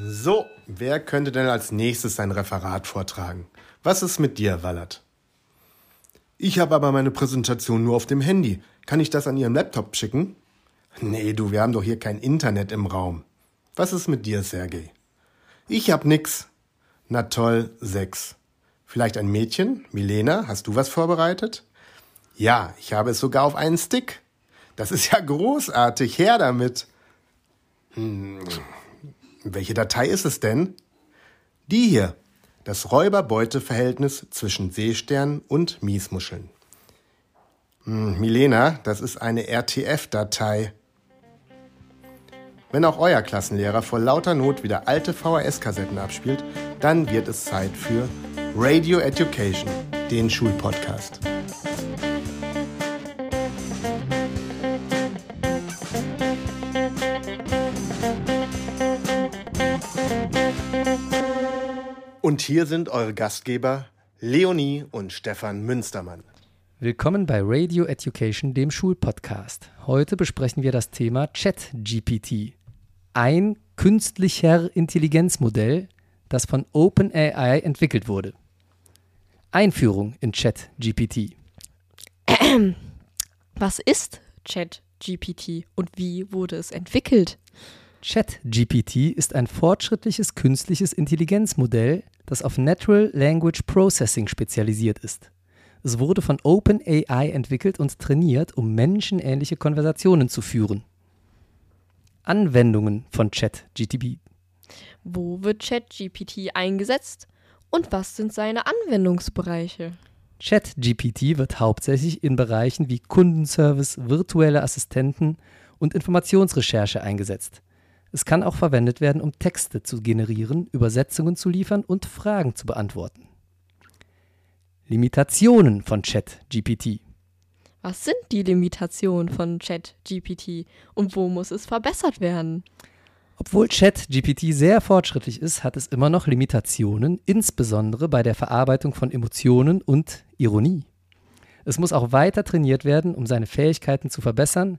So, wer könnte denn als nächstes sein Referat vortragen? Was ist mit dir, Wallert? Ich habe aber meine Präsentation nur auf dem Handy. Kann ich das an Ihrem Laptop schicken? Nee, du, wir haben doch hier kein Internet im Raum. Was ist mit dir, Sergej? Ich hab nix. Na toll, sechs. Vielleicht ein Mädchen? Milena, hast du was vorbereitet? Ja, ich habe es sogar auf einen Stick. Das ist ja großartig. Her damit. Hm, welche Datei ist es denn? Die hier. Das Räuber-Beute-Verhältnis zwischen Seestern und Miesmuscheln. Hm, Milena, das ist eine RTF-Datei. Wenn auch euer Klassenlehrer vor lauter Not wieder alte VHS-Kassetten abspielt, dann wird es Zeit für Radio Education, den Schulpodcast. Und hier sind eure Gastgeber Leonie und Stefan Münstermann. Willkommen bei Radio Education, dem Schulpodcast. Heute besprechen wir das Thema ChatGPT. Ein künstlicher Intelligenzmodell, das von OpenAI entwickelt wurde. Einführung in ChatGPT. Was ist ChatGPT und wie wurde es entwickelt? ChatGPT ist ein fortschrittliches künstliches Intelligenzmodell, das auf Natural Language Processing spezialisiert ist. Es wurde von OpenAI entwickelt und trainiert, um menschenähnliche Konversationen zu führen. Anwendungen von ChatGPT. Wo wird ChatGPT eingesetzt und was sind seine Anwendungsbereiche? ChatGPT wird hauptsächlich in Bereichen wie Kundenservice, virtuelle Assistenten und Informationsrecherche eingesetzt. Es kann auch verwendet werden, um Texte zu generieren, Übersetzungen zu liefern und Fragen zu beantworten. Limitationen von ChatGPT. Was sind die Limitationen von ChatGPT und wo muss es verbessert werden? Obwohl ChatGPT sehr fortschrittlich ist, hat es immer noch Limitationen, insbesondere bei der Verarbeitung von Emotionen und Ironie. Es muss auch weiter trainiert werden, um seine Fähigkeiten zu verbessern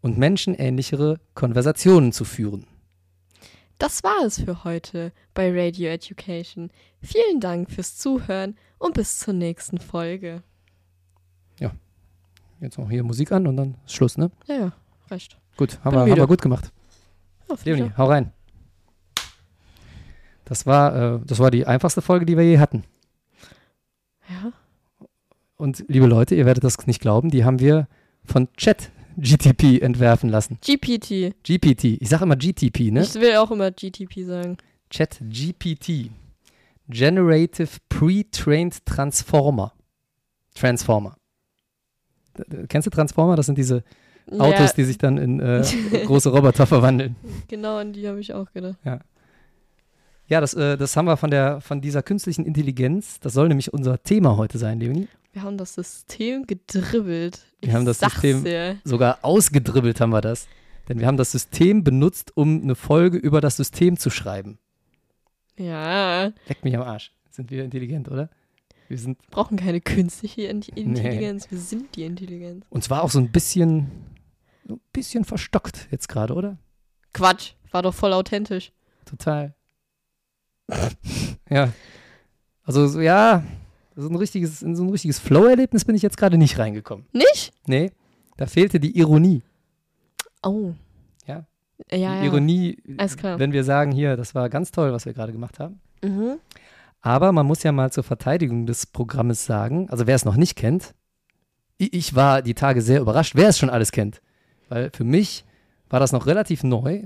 und menschenähnlichere Konversationen zu führen. Das war es für heute bei Radio Education. Vielen Dank fürs Zuhören und bis zur nächsten Folge. Ja, jetzt noch hier Musik an und dann ist Schluss, ne? Ja, ja, reicht. Gut, haben, wir, haben wir gut gemacht. Ja, Leonie, hau rein. Das war, äh, das war die einfachste Folge, die wir je hatten. Ja. Und liebe Leute, ihr werdet das nicht glauben, die haben wir von ChatGTP entwerfen lassen. GPT. GPT. Ich sage immer GTP, ne? Ich will auch immer GTP sagen. ChatGPT. Generative Pre-Trained Transformer. Transformer. Kennst du Transformer? Das sind diese Autos, ja, die sich dann in äh, große Roboter verwandeln. genau an die habe ich auch gedacht. Ja, das, äh, das haben wir von, der, von dieser künstlichen Intelligenz. Das soll nämlich unser Thema heute sein, Leonie. Wir haben das System gedribbelt. Wir Ich haben das System- dir. Sogar ausgedribbelt haben wir das. Denn wir haben das System benutzt, um eine Folge über das System zu schreiben. Ja, Leck mich am Arsch. Sind wir intelligent, oder? Wir sind, brauchen keine künstliche Int- Intelligenz. Wir sind die Intelligenz. und zwar auch so ein bisschen, so ein bisschen verstockt jetzt gerade, oder? Quatsch, war doch voll authentisch. Total. ja. Also, so, ja, so ein richtiges, in so ein richtiges Flow-Erlebnis bin ich jetzt gerade nicht reingekommen. Nicht? Nee, da fehlte die Ironie. Oh. Ja. Ja, die. Ironie, wenn wir sagen, hier, das war ganz toll, was wir gerade gemacht haben. Mhm. Aber man muss ja mal zur Verteidigung des Programmes sagen, also wer es noch nicht kennt, ich war die Tage sehr überrascht, wer es schon alles kennt. Weil für mich war das noch relativ neu.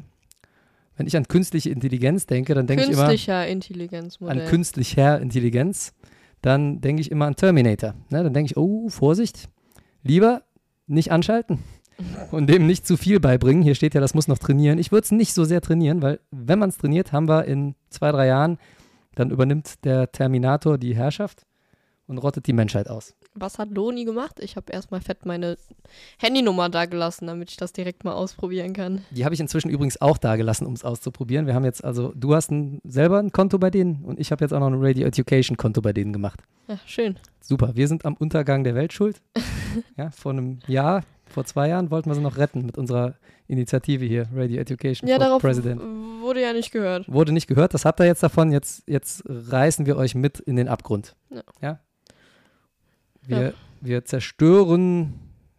Wenn ich an künstliche Intelligenz denke, dann denke ich immer Künstlicher an Intelligenzmodell. künstlicher Intelligenz. Dann denke ich immer an Terminator. Ne? Dann denke ich, oh, Vorsicht, lieber nicht anschalten und dem nicht zu viel beibringen. Hier steht ja, das muss noch trainieren. Ich würde es nicht so sehr trainieren, weil wenn man es trainiert, haben wir in zwei, drei Jahren, dann übernimmt der Terminator die Herrschaft und rottet die Menschheit aus. Was hat Loni gemacht? Ich habe erstmal fett meine Handynummer da gelassen, damit ich das direkt mal ausprobieren kann. Die habe ich inzwischen übrigens auch da gelassen, um es auszuprobieren. Wir haben jetzt also, du hast ein, selber ein Konto bei denen und ich habe jetzt auch noch ein Radio Education Konto bei denen gemacht. Ja, schön. Super, wir sind am Untergang der Welt schuld. ja, vor einem Jahr vor zwei Jahren wollten wir sie noch retten mit unserer Initiative hier, Radio Education Ja, for darauf President. wurde ja nicht gehört. Wurde nicht gehört, das habt ihr jetzt davon. Jetzt, jetzt reißen wir euch mit in den Abgrund. Ja. Wir, Ja. wir zerstören,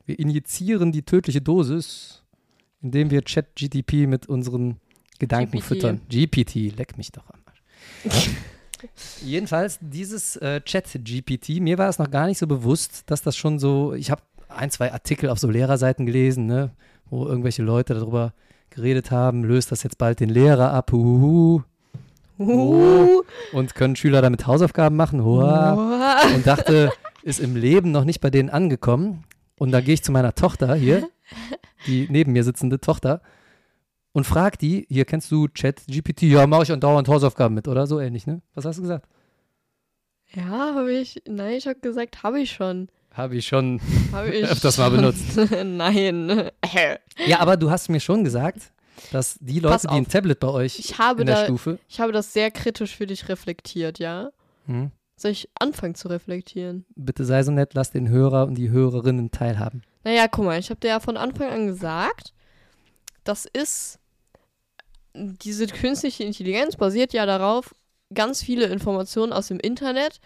wir injizieren die tödliche Dosis, indem wir Chat-GTP mit unseren Gedanken GPT. füttern. GPT, leck mich doch am Arsch. Jedenfalls, dieses äh, Chat-GPT, mir war es noch gar nicht so bewusst, dass das schon so, ich habe ein, zwei Artikel auf so Lehrerseiten gelesen, ne, wo irgendwelche Leute darüber geredet haben, löst das jetzt bald den Lehrer ab, huhuhu, Uh, und können Schüler damit Hausaufgaben machen, hoa, Uah. und dachte, ist im Leben noch nicht bei denen angekommen. Und da gehe ich zu meiner Tochter hier, die neben mir sitzende Tochter, und frag die, hier kennst du Chat GPT? Ja, mache ich andauernd Hausaufgaben mit, oder so ähnlich, ne? Was hast du gesagt? Ja, habe ich. Nein, ich habe gesagt, habe ich schon. Habe ich schon. Habe ich Öfters mal schon. benutzt. Nein. Ja, aber du hast mir schon gesagt, dass die Leute, die ein. Tablet bei euch Ich habe, in der da, Stufe. ich habe das sehr kritisch für dich reflektiert, ja? Hm, Soll ich anfangen zu reflektieren? bitte sei so nett, lass den Hörer und die Hörerinnen teilhaben. Naja, guck mal, ich habe dir ja von Anfang an gesagt, das ist, diese künstliche Intelligenz basiert ja darauf, ganz viele Informationen aus dem Internet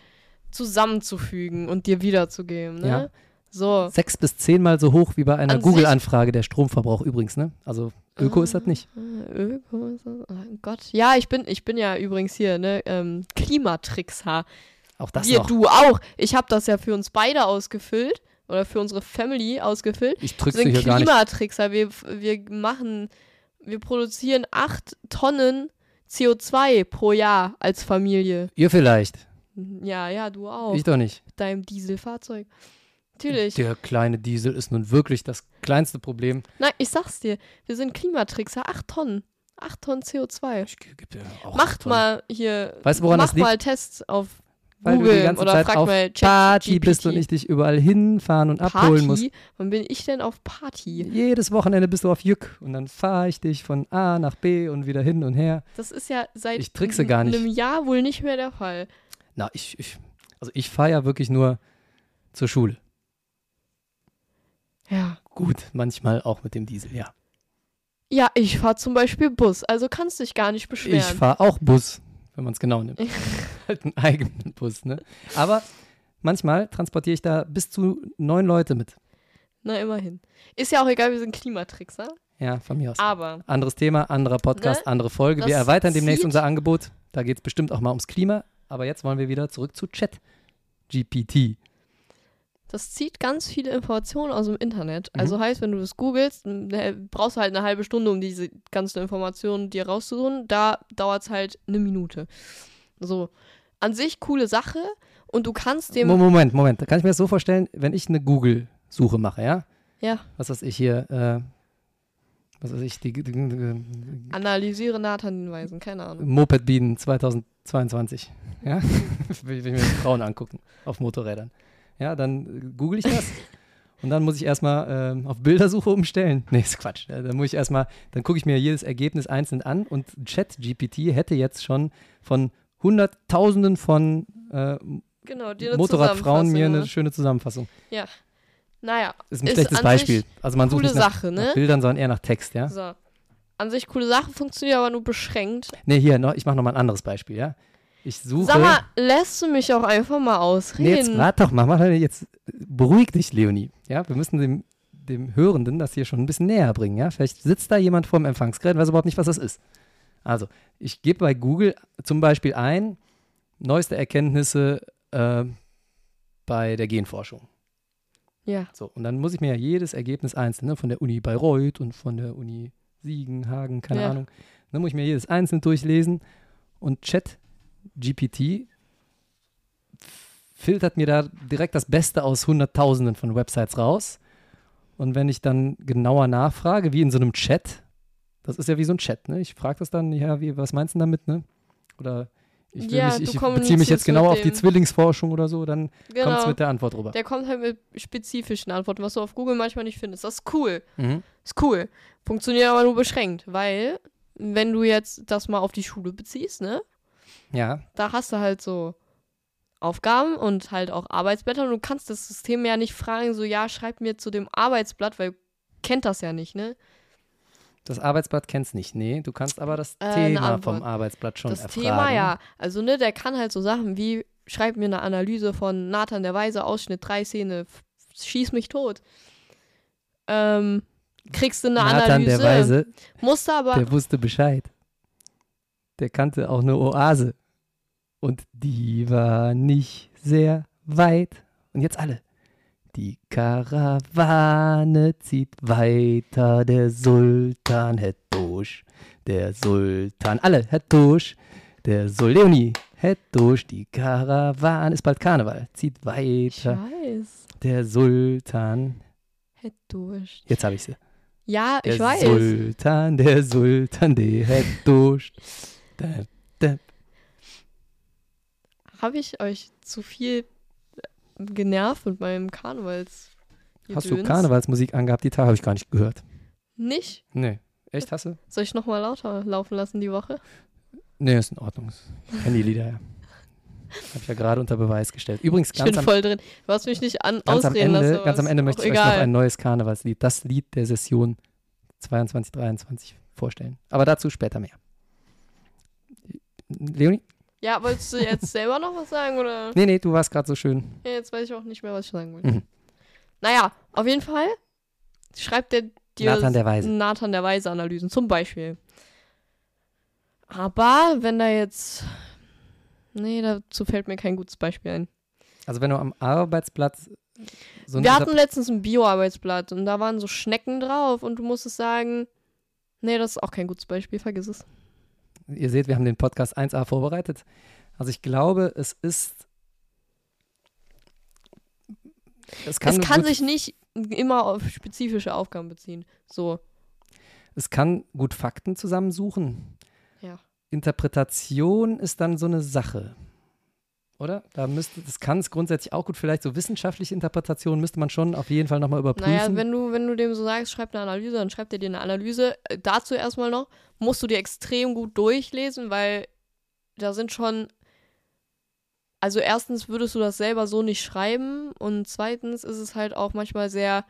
zusammenzufügen und dir wiederzugeben, ne? Ja. So. Sechs bis zehnmal so hoch wie bei einer An Google-Anfrage der Stromverbrauch übrigens, ne? Also Öko ist das nicht. Äh, Öko ist das? Oh Gott. Ja, ich bin, ich bin ja übrigens hier, ne, ähm, Klimatrickser. Auch das Wir, noch. du auch. Ich habe das ja für uns beide ausgefüllt oder für unsere Family ausgefüllt. Ich sind hier gar nicht. Klimatrickser. Wir, wir machen, wir produzieren acht Tonnen CO2 pro Jahr als Familie. Ihr vielleicht. Ja, ja, du auch. Ich doch nicht. Mit deinem Dieselfahrzeug. Natürlich. Der kleine Diesel ist nun wirklich das kleinste Problem. Nein, ich sag's dir. Wir sind Klimatrickser. Acht Tonnen. Acht Tonnen CO2. Ich ge- geb dir auch Macht mal hier. Weißt du, woran mach das liegt? mal Tests auf Weil du Google die ganze oder Zeit auf mal Party bist und ich dich überall hinfahren und abholen muss. Party? Wann bin ich denn auf Party? Jedes Wochenende bist du auf Jück und dann fahre ich dich von A nach B und wieder hin und her. Das ist ja seit Ich einem Jahr wohl nicht mehr der Fall. Na, ich, ich also ich fahre ja wirklich nur zur Schule. Ja. Gut, manchmal auch mit dem Diesel, ja. Ja, ich fahre zum Beispiel Bus, also kannst dich gar nicht Ich beschweren. fahre auch Bus, wenn man es genau nimmt. halt einen eigenen Bus, ne? Aber manchmal transportiere ich da bis zu neun Leute mit. Na, immerhin. Ist ja auch egal, wir sind Klimatrickser. Ja, von mir aus. Aber Anderes Thema, anderer Podcast, Ne? andere Folge. Wir Das erweitern demnächst unser Angebot. Da geht es bestimmt auch mal ums Klima. Aber jetzt wollen wir wieder zurück zu Chat. GPT. Das zieht ganz viele Informationen aus dem Internet. Mhm. Also heißt, wenn du das googelst, brauchst du halt eine halbe Stunde, um diese ganzen Informationen dir rauszusuchen. Da dauert es halt eine Minute. So. An sich coole Sache und du kannst dem. Mo- Moment, Moment. Da kann ich mir das so vorstellen, wenn ich eine Google-Suche mache, ja? Ja. Was weiß ich hier, äh, was weiß ich, die, die, die Analysiere Nathan-Hinweisen, keine Ahnung. Moped-Bienen 2022. Ja? will ich mir Frauen angucken auf Motorrädern. Ja, dann äh, google ich das. Und dann muss ich erstmal ähm, auf Bildersuche umstellen. Nee, ist Quatsch. Ja, dann muss ich erstmal, dann gucke ich mir jedes Ergebnis einzeln an und ChatGPT hätte jetzt schon von Hunderttausenden von äh, Genau, Motorradfrauen mir eine ne? schöne Zusammenfassung. Naja, Ist ein Ist schlechtes Beispiel. Also man sucht coole nicht nach, Sache, nach ne? Bildern, sondern eher nach Text, ja? so. An sich coole Sache, funktioniert aber nur beschränkt. Nee, hier, noch, ich mache nochmal ein anderes Beispiel, ja? Ich suche. Sag mal, lässt du mich auch einfach mal nee, jetzt ausreden? warte doch mal, jetzt beruhig dich, Leonie. Ja, wir müssen dem, dem Hörenden das hier schon ein bisschen näher bringen, ja? Vielleicht sitzt da jemand vorm Empfangsgerät und weiß überhaupt nicht, was das ist. Also, ich gebe bei Google zum Beispiel ein, neueste Erkenntnisse äh, bei der Genforschung. ja, So, und dann muss ich mir ja jedes Ergebnis einzeln, ne, von der Uni Bayreuth und von der Uni Siegen, Hagen, keine Ja. Ahnung. Dann muss ich mir jedes einzeln durchlesen und Chat GPT filtert mir da direkt das Beste aus Hunderttausenden von Websites raus. Und wenn ich dann genauer nachfrage, wie in so einem Chat, das ist ja wie so ein Chat, ne? Ich frage das dann, ja, wie, was meinst du damit, ne? Oder ich, Ja, mich, ich beziehe mich jetzt genau auf die Zwillingsforschung oder so, dann kommt es genau. mit der Antwort rüber. Der kommt halt mit spezifischen Antworten, was du auf Google manchmal nicht findest. Das ist cool. Mhm. Ist cool. Funktioniert aber nur beschränkt, weil, wenn du jetzt das mal auf die Schule beziehst, ne? Ja, Da hast du halt so Aufgaben und halt auch Arbeitsblätter. Und du kannst das System ja nicht fragen, so, ja, schreib mir zu dem Arbeitsblatt, weil kennt das ja nicht, ne? Das Arbeitsblatt kennst nicht, nee. Du kannst aber das Äh, Thema vom Arbeitsblatt schon das erfragen. Thema, ja. Also, ne, der kann halt so Sachen wie, schreib mir eine Analyse von Nathan der Weise, Ausschnitt 3 Szene, schieß mich tot. Ähm, kriegst du eine Nathan Analyse. der Weise, Musst du aber. der wusste Bescheid. Der kannte auch eine Oase. Und die war nicht sehr weit. Und jetzt alle. Die Karawane zieht weiter, der Sultan het durch. Der Sultan, alle het durch. Der Sul Leonie het durch. Die Karawane ist bald Karneval, zieht weiter. weiß. Der Sultan, Hätt durch. jetzt habe ich sie. Ja, Der ich weiß. Sultan, der Sultan, der het durch. Habe ich euch zu viel genervt mit meinem Karnevals? Hast du Karnevalsmusik angehabt? Die Tage habe ich gar nicht gehört. Nicht? Nee. Echt, hast du? Soll ich nochmal lauter laufen lassen die Woche? Nee, ist in Ordnung. Ich kenne die Lieder ja. Habe ich ja gerade unter Beweis gestellt. Übrigens, Ich ganz, bin am, voll drin. Du hast mich nicht an ganz am ausreden Ende, lassen. ganz am Ende möchte ich euch noch egal. ein neues Karnevalslied, das Lied der Session 22-23 vorstellen. Aber dazu später mehr. Leonie? Ja, wolltest du jetzt selber noch was sagen oder? Nee, nee, du warst gerade so schön. Ja, jetzt weiß ich auch nicht mehr, was ich sagen wollte. Mhm. Naja, auf jeden Fall schreibt der dir Nathan der Weise. Nathan der Weise Analysen, zum Beispiel. Aber wenn da jetzt. Nee, dazu fällt mir kein gutes Beispiel ein. Also wenn du am Arbeitsplatz so Wir hatten letztens ein Bio-Arbeitsblatt und da waren so Schnecken drauf und du musstest sagen, nee, das ist auch kein gutes Beispiel, vergiss es. Ihr seht, wir haben den Podcast 1a vorbereitet. Also ich glaube, es ist. Es kann, es kann sich nicht immer auf spezifische Aufgaben beziehen. So, es kann gut Fakten zusammensuchen. Ja. Interpretation ist dann so eine Sache. Oder? Da müsste, das kann es grundsätzlich auch gut, vielleicht so wissenschaftliche Interpretation müsste man schon auf jeden Fall nochmal überprüfen. naja, wenn du, wenn du dem so sagst, schreib eine Analyse, dann schreibt er dir eine Analyse. Äh, dazu erstmal noch, musst du dir extrem gut durchlesen, weil da sind schon. Also erstens würdest du das selber so nicht schreiben und zweitens ist es halt auch manchmal sehr,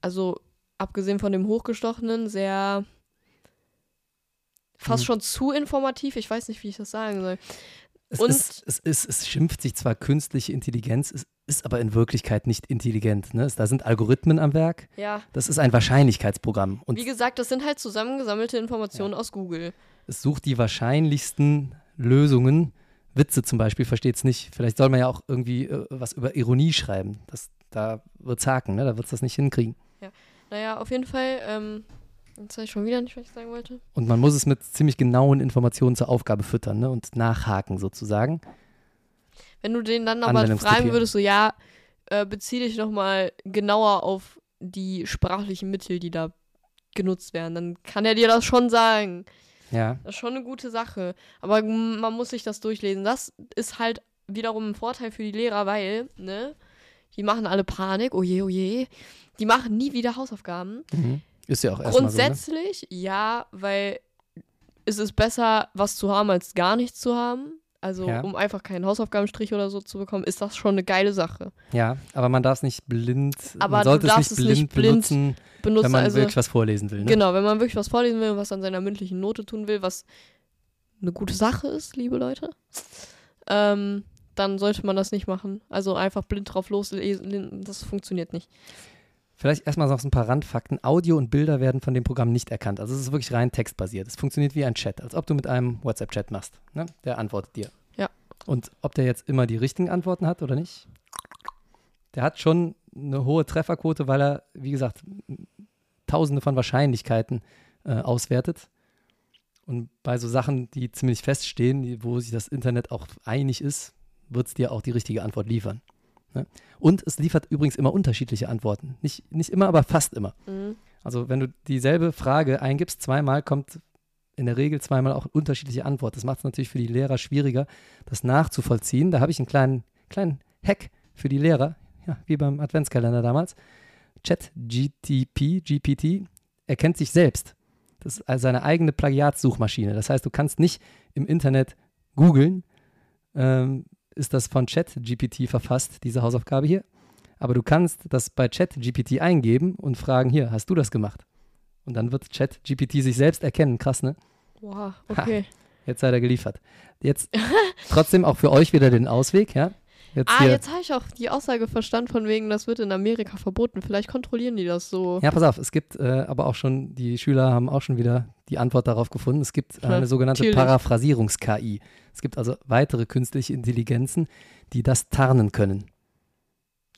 also abgesehen von dem Hochgestochenen, sehr fast Mhm. schon zu informativ. Ich weiß nicht, wie ich das sagen soll. Es, und- ist, es, ist, es schimpft sich zwar künstliche Intelligenz, es ist aber in Wirklichkeit nicht intelligent. Ne? Da sind Algorithmen am Werk. Ja, Das ist ein Wahrscheinlichkeitsprogramm. Und wie gesagt, das sind halt zusammengesammelte Informationen aus Google. es sucht die wahrscheinlichsten Lösungen. Witze zum Beispiel versteht es nicht. Vielleicht soll man ja auch irgendwie äh, was über Ironie schreiben. Das, da wird es haken, ne? da wird es das nicht hinkriegen. Naja, auf jeden Fall, ähm, jetzt weiß ich schon wieder nicht, was ich sagen wollte. Und man muss es mit ziemlich genauen Informationen zur Aufgabe füttern ne? und nachhaken sozusagen. Wenn du den dann aber fragen würdest, so, ja, äh, bezieh dich nochmal genauer auf die sprachlichen Mittel, die da genutzt werden, dann kann er dir das schon sagen. Ja, Das ist schon eine gute Sache. Aber man muss sich das durchlesen. Das ist halt wiederum ein Vorteil für die Lehrer, weil, ne, die machen alle Panik, oje, oje. Die machen nie wieder Hausaufgaben. mhm. Ist ja auch erstmal so. Ne? Grundsätzlich ja, weil es ist besser, was zu haben, als gar nichts zu haben. Also, Ja. um einfach keinen Hausaufgabenstrich oder so zu bekommen, ist das schon eine geile Sache. Ja, aber man darf es nicht blind, Aber man du sollte es darfst nicht es blind, nicht blind benutzen, Benutzen wenn man also, wirklich was vorlesen will. Ne? genau, wenn man wirklich was vorlesen will und was an seiner mündlichen Note tun will, was eine gute Sache ist, liebe Leute, ähm, dann sollte man das nicht machen. Also einfach blind drauf loslesen, das funktioniert nicht. Vielleicht erstmal noch so ein paar Randfakten. Audio und Bilder werden von dem Programm nicht erkannt. Also es ist wirklich rein textbasiert. Es funktioniert wie ein Chat, als ob du mit einem WhatsApp-Chat machst. Ne? Der antwortet dir. Ja. Und ob der jetzt immer die richtigen Antworten hat oder nicht, der hat schon eine hohe Trefferquote, weil er, wie gesagt, tausende von Wahrscheinlichkeiten äh, auswertet. Und bei so Sachen, die ziemlich feststehen, wo sich das Internet auch einig ist, wird es dir auch die richtige Antwort liefern. Ne? Und es liefert übrigens immer unterschiedliche Antworten. Nicht, nicht immer, aber fast immer. Mhm. Also wenn du dieselbe Frage eingibst, zweimal kommt in der Regel zweimal auch unterschiedliche Antwort. Das macht es natürlich für die Lehrer schwieriger, das nachzuvollziehen. Da habe ich einen kleinen, kleinen Hack für die Lehrer, ja, wie beim Adventskalender damals. Chat GTP, GPT, erkennt sich selbst. Das ist also seine eigene Plagiatssuchmaschine. Das heißt, du kannst nicht im Internet googeln, ähm, ist das von ChatGPT verfasst, diese Hausaufgabe hier. Aber du kannst das bei ChatGPT eingeben und fragen, hier, hast du das gemacht? Und dann wird ChatGPT sich selbst erkennen. Krass, ne? Wow, okay. Jetzt seid ihr geliefert. Jetzt trotzdem auch für euch wieder den Ausweg, ja? Jetzt ah, hier. jetzt habe ich auch die Aussage verstanden von wegen, das wird in Amerika verboten. Vielleicht kontrollieren die das so. Ja, pass auf, es gibt äh, aber auch schon, die Schüler haben auch schon wieder die Antwort darauf gefunden. Es gibt äh, eine sogenannte. Paraphrasierungs-KI. Es gibt also weitere künstliche Intelligenzen, die das tarnen können.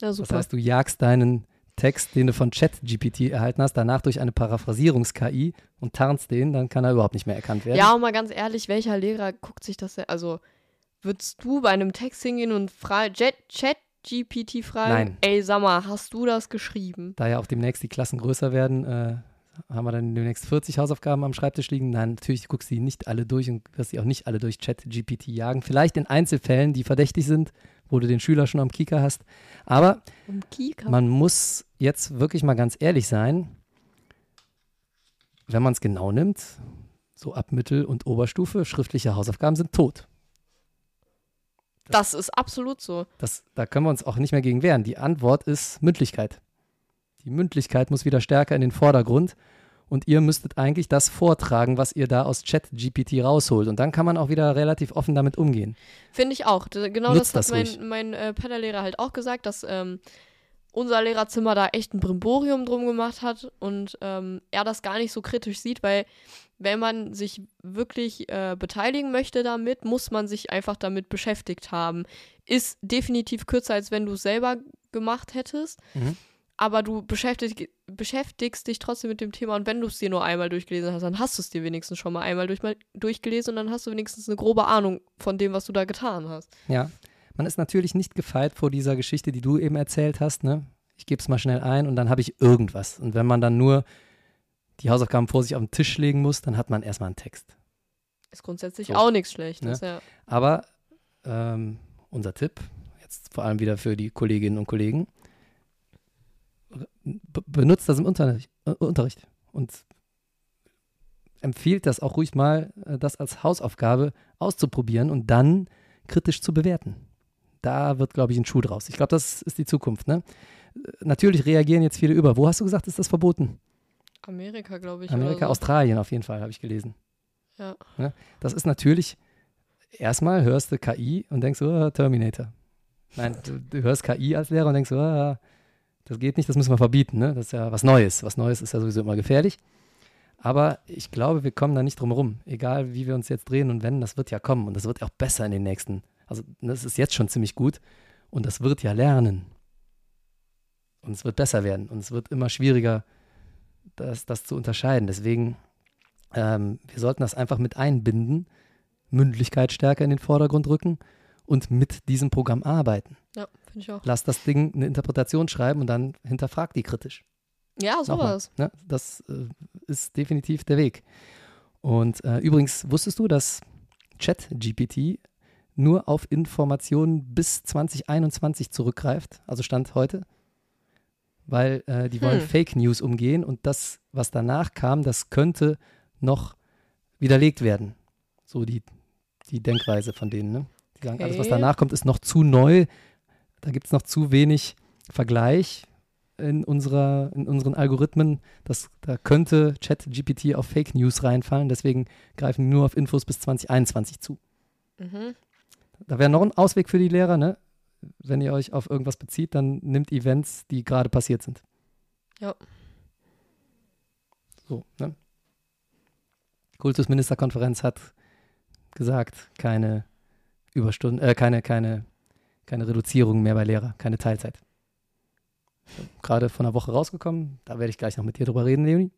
Ja, Das super. heißt, du jagst deinen Text, den du von ChatGPT erhalten hast, danach durch eine Paraphrasierungs-KI und tarnst den, dann kann er überhaupt nicht mehr erkannt werden. Ja, und mal ganz ehrlich, welcher Lehrer guckt sich das denn? Also, würdest du bei einem Text hingehen und fra Jet, Chat GPT fragen? Nein. Ey, sag mal, hast du das geschrieben? Da ja auch demnächst die Klassen größer werden, äh, haben wir dann demnächst 40 Hausaufgaben am Schreibtisch liegen. Nein, natürlich guckst du die nicht alle durch und wirst sie auch nicht alle durch ChatGPT jagen. Vielleicht in Einzelfällen, die verdächtig sind, wo du den Schüler schon am Kieker hast. Aber Kika. man muss jetzt wirklich mal ganz ehrlich sein, wenn man es genau nimmt, so ab Mittel- und Oberstufe, schriftliche Hausaufgaben sind tot. Das ist absolut so. Das, da können wir uns auch nicht mehr gegen wehren. Die Antwort ist Mündlichkeit. Die Mündlichkeit muss wieder stärker in den Vordergrund und ihr müsstet eigentlich das vortragen, was ihr da aus ChatGPT rausholt. Und dann kann man auch wieder relativ offen damit umgehen. Finde ich auch. Genau Nutzt das das hat mein, mein äh, Pedallehrer halt auch gesagt, dass ähm, unser Lehrerzimmer da echt ein Brimborium drum gemacht hat und ähm, er das gar nicht so kritisch sieht, weil wenn man sich wirklich äh, beteiligen möchte damit, muss man sich einfach damit beschäftigt haben. Ist definitiv kürzer, als wenn du es selber gemacht hättest. Mhm. Aber du beschäftig, beschäftigst dich trotzdem mit dem Thema und wenn du es dir nur einmal durchgelesen hast, dann hast du es dir wenigstens schon mal einmal durch, durchgelesen und dann hast du wenigstens eine grobe Ahnung von dem, was du da getan hast. Ja, man ist natürlich nicht gefeit vor dieser Geschichte, die du eben erzählt hast. Ne? Ich gebe es mal schnell ein und dann habe ich irgendwas. Und wenn man dann nur die Hausaufgaben vor sich auf den Tisch legen muss, dann hat man erstmal einen Text. Ist grundsätzlich So. auch nichts Schlechtes, ja. Aber ähm, unser Tipp, jetzt vor allem wieder für die Kolleginnen und Kollegen, be benutzt das im Unterricht, äh, Unterricht und empfiehlt das auch ruhig mal, äh, das als Hausaufgabe auszuprobieren und dann kritisch zu bewerten. Da wird, glaube ich, ein Schuh draus. Ich glaube, das ist die Zukunft. Ne? Natürlich reagieren jetzt viele über. Wo hast du gesagt, ist das verboten? Amerika, glaube ich. Amerika, so. Australien auf jeden Fall, habe ich gelesen. Ja. Ne? Das ist natürlich, erstmal hörst du KI und denkst, oh, Terminator. Nein, du, du hörst KI als Lehrer und denkst, oh, das geht nicht, das müssen wir verbieten. Ne? Das ist ja was Neues. Was Neues ist ja sowieso immer gefährlich. Aber ich glaube, wir kommen da nicht drum herum. Egal, wie wir uns jetzt drehen und wenden, das wird ja kommen. Und das wird auch besser in den nächsten. Also, das ist jetzt schon ziemlich gut. Und das wird ja lernen. Und es wird besser werden. Und es wird immer schwieriger, das, das zu unterscheiden. Deswegen, ähm, wir sollten das einfach mit einbinden, Mündlichkeit stärker in den Vordergrund rücken und mit diesem Programm arbeiten. Ja, finde ich auch. Lass das Ding eine Interpretation schreiben und dann hinterfrag die kritisch. Ja, sowas. Ne? Das äh, ist definitiv der Weg. Und äh, übrigens, wusstest du, dass ChatGPT nur auf Informationen bis 2021 zurückgreift, also Stand heute? Weil äh, die wollen Hm. Fake News umgehen und das, was danach kam, das könnte noch widerlegt werden. So die, die Denkweise von denen. Ne? Die sagen, alles, was Okay. danach kommt, ist noch zu neu. Da gibt es noch zu wenig Vergleich in, unserer, in unseren Algorithmen. Das, da könnte ChatGPT auf Fake News reinfallen. Deswegen greifen die nur auf Infos bis 2021 zu. Mhm. Da wäre noch ein Ausweg für die Lehrer, ne? Wenn ihr euch auf irgendwas bezieht, dann nimmt Events, die gerade passiert sind. Ja. So, ne? Kultusministerkonferenz hat gesagt, keine Überstunden, äh, keine, keine, keine Reduzierung mehr bei Lehrer, keine Teilzeit. Gerade von einer Woche rausgekommen, da werde ich gleich noch mit dir drüber reden, Leonie.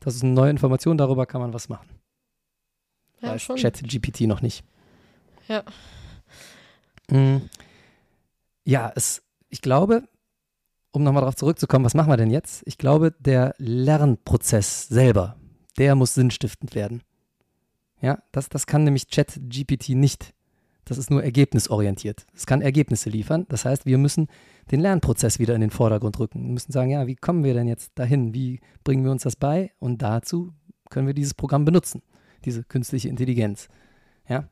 Das ist eine neue Information, darüber kann man was machen. Ja, Weiß schon. ChatGPT noch nicht. Ja. Mm. Ja, es, ich glaube, um nochmal darauf zurückzukommen, was machen wir denn jetzt? Ich glaube, der Lernprozess selber, der muss sinnstiftend werden. Ja, das, das kann nämlich ChatGPT nicht. Das ist nur ergebnisorientiert. Es kann Ergebnisse liefern. Das heißt, wir müssen den Lernprozess wieder in den Vordergrund rücken. Wir müssen sagen, ja, wie kommen wir denn jetzt dahin? Wie bringen wir uns das bei? Und dazu können wir dieses Programm benutzen, diese künstliche Intelligenz. Ja,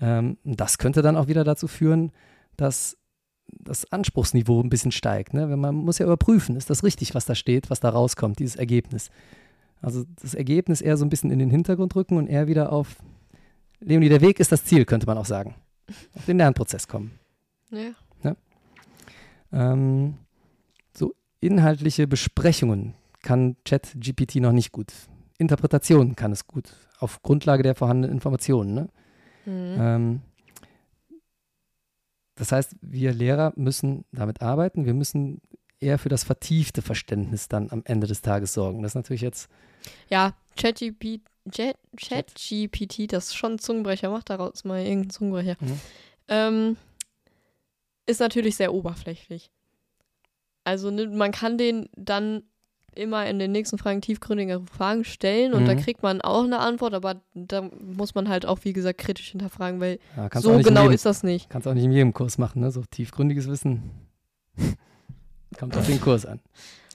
Ähm, das könnte dann auch wieder dazu führen, dass das Anspruchsniveau ein bisschen steigt. Ne? Wenn man muss ja überprüfen, ist das richtig, was da steht, was da rauskommt, dieses Ergebnis. Also das Ergebnis eher so ein bisschen in den Hintergrund rücken und eher wieder auf, Leonie, der Weg ist das Ziel, könnte man auch sagen. Auf den Lernprozess kommen. Ja. Ähm, so inhaltliche Besprechungen kann ChatGPT noch nicht gut. Interpretationen kann es gut, auf Grundlage der vorhandenen Informationen. Ne? Mhm. Ähm, das heißt, wir Lehrer müssen damit arbeiten. Wir müssen eher für das vertiefte Verständnis dann am Ende des Tages sorgen. Das ist natürlich jetzt, Ja, ChatGPT, Chat- ChatGPT, das ist schon ein Zungenbrecher, macht daraus mal irgendeinen Zungenbrecher. Mhm. Ähm, ist natürlich sehr oberflächlich. Also ne, man kann den dann immer in den nächsten Fragen tiefgründigere Fragen stellen und da Mhm. kriegt man auch eine Antwort, aber da muss man halt auch, wie gesagt, kritisch hinterfragen, weil ja, so genau jedem, ist das nicht. kannst auch nicht in jedem Kurs machen. Ne? So tiefgründiges Wissen kommt auf den Kurs an.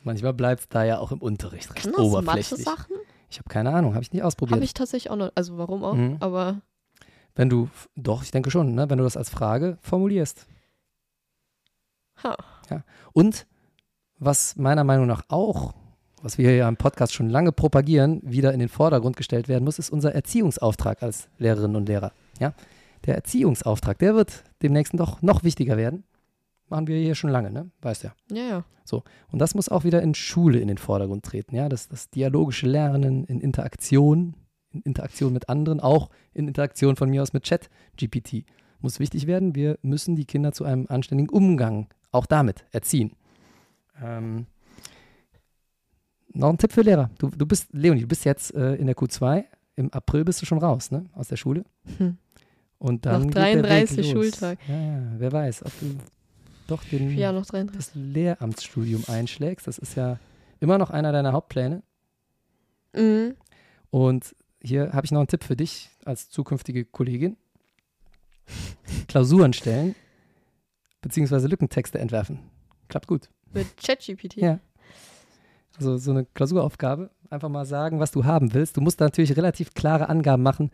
Manchmal bleibt es da ja auch im Unterricht recht Kann das oberflächlich. Sachen? Ich habe keine Ahnung, habe ich nicht ausprobiert. Habe ich tatsächlich auch noch, also warum auch, Mhm. aber Wenn du, doch, ich denke schon, ne? wenn du das als Frage formulierst. ha, Und was meiner Meinung nach auch, was wir ja im Podcast schon lange propagieren, wieder in den Vordergrund gestellt werden muss, ist unser Erziehungsauftrag als Lehrerinnen und Lehrer. Ja? Der Erziehungsauftrag, der wird demnächst doch noch wichtiger werden. Machen wir hier schon lange, ne? Weißt ja. ja, ja. Und das muss auch wieder in Schule in den Vordergrund treten. Ja? Das, das dialogische Lernen in Interaktion, in Interaktion mit anderen, auch in Interaktion von mir aus mit Chat GPT muss wichtig werden. Wir müssen die Kinder zu einem anständigen Umgang auch damit erziehen. Ähm, noch ein Tipp für Lehrer. Du, du bist, Leonie, du bist jetzt äh, in der Q2. Im April bist du schon raus, ne? Aus der Schule. Hm. Und dann Noch geht der Weg 33 los. Schultag. Ja, ja, wer weiß, ob du doch den Ja, noch 33. das Lehramtsstudium einschlägst. Das ist ja immer noch einer deiner Hauptpläne. Mhm. Und hier habe ich noch einen Tipp für dich als zukünftige Kollegin. Klausuren stellen, beziehungsweise Lückentexte entwerfen. Klappt gut. Mit ChatGPT. Ja. Also so eine Klausuraufgabe, einfach mal sagen, was du haben willst. Du musst natürlich relativ klare Angaben machen,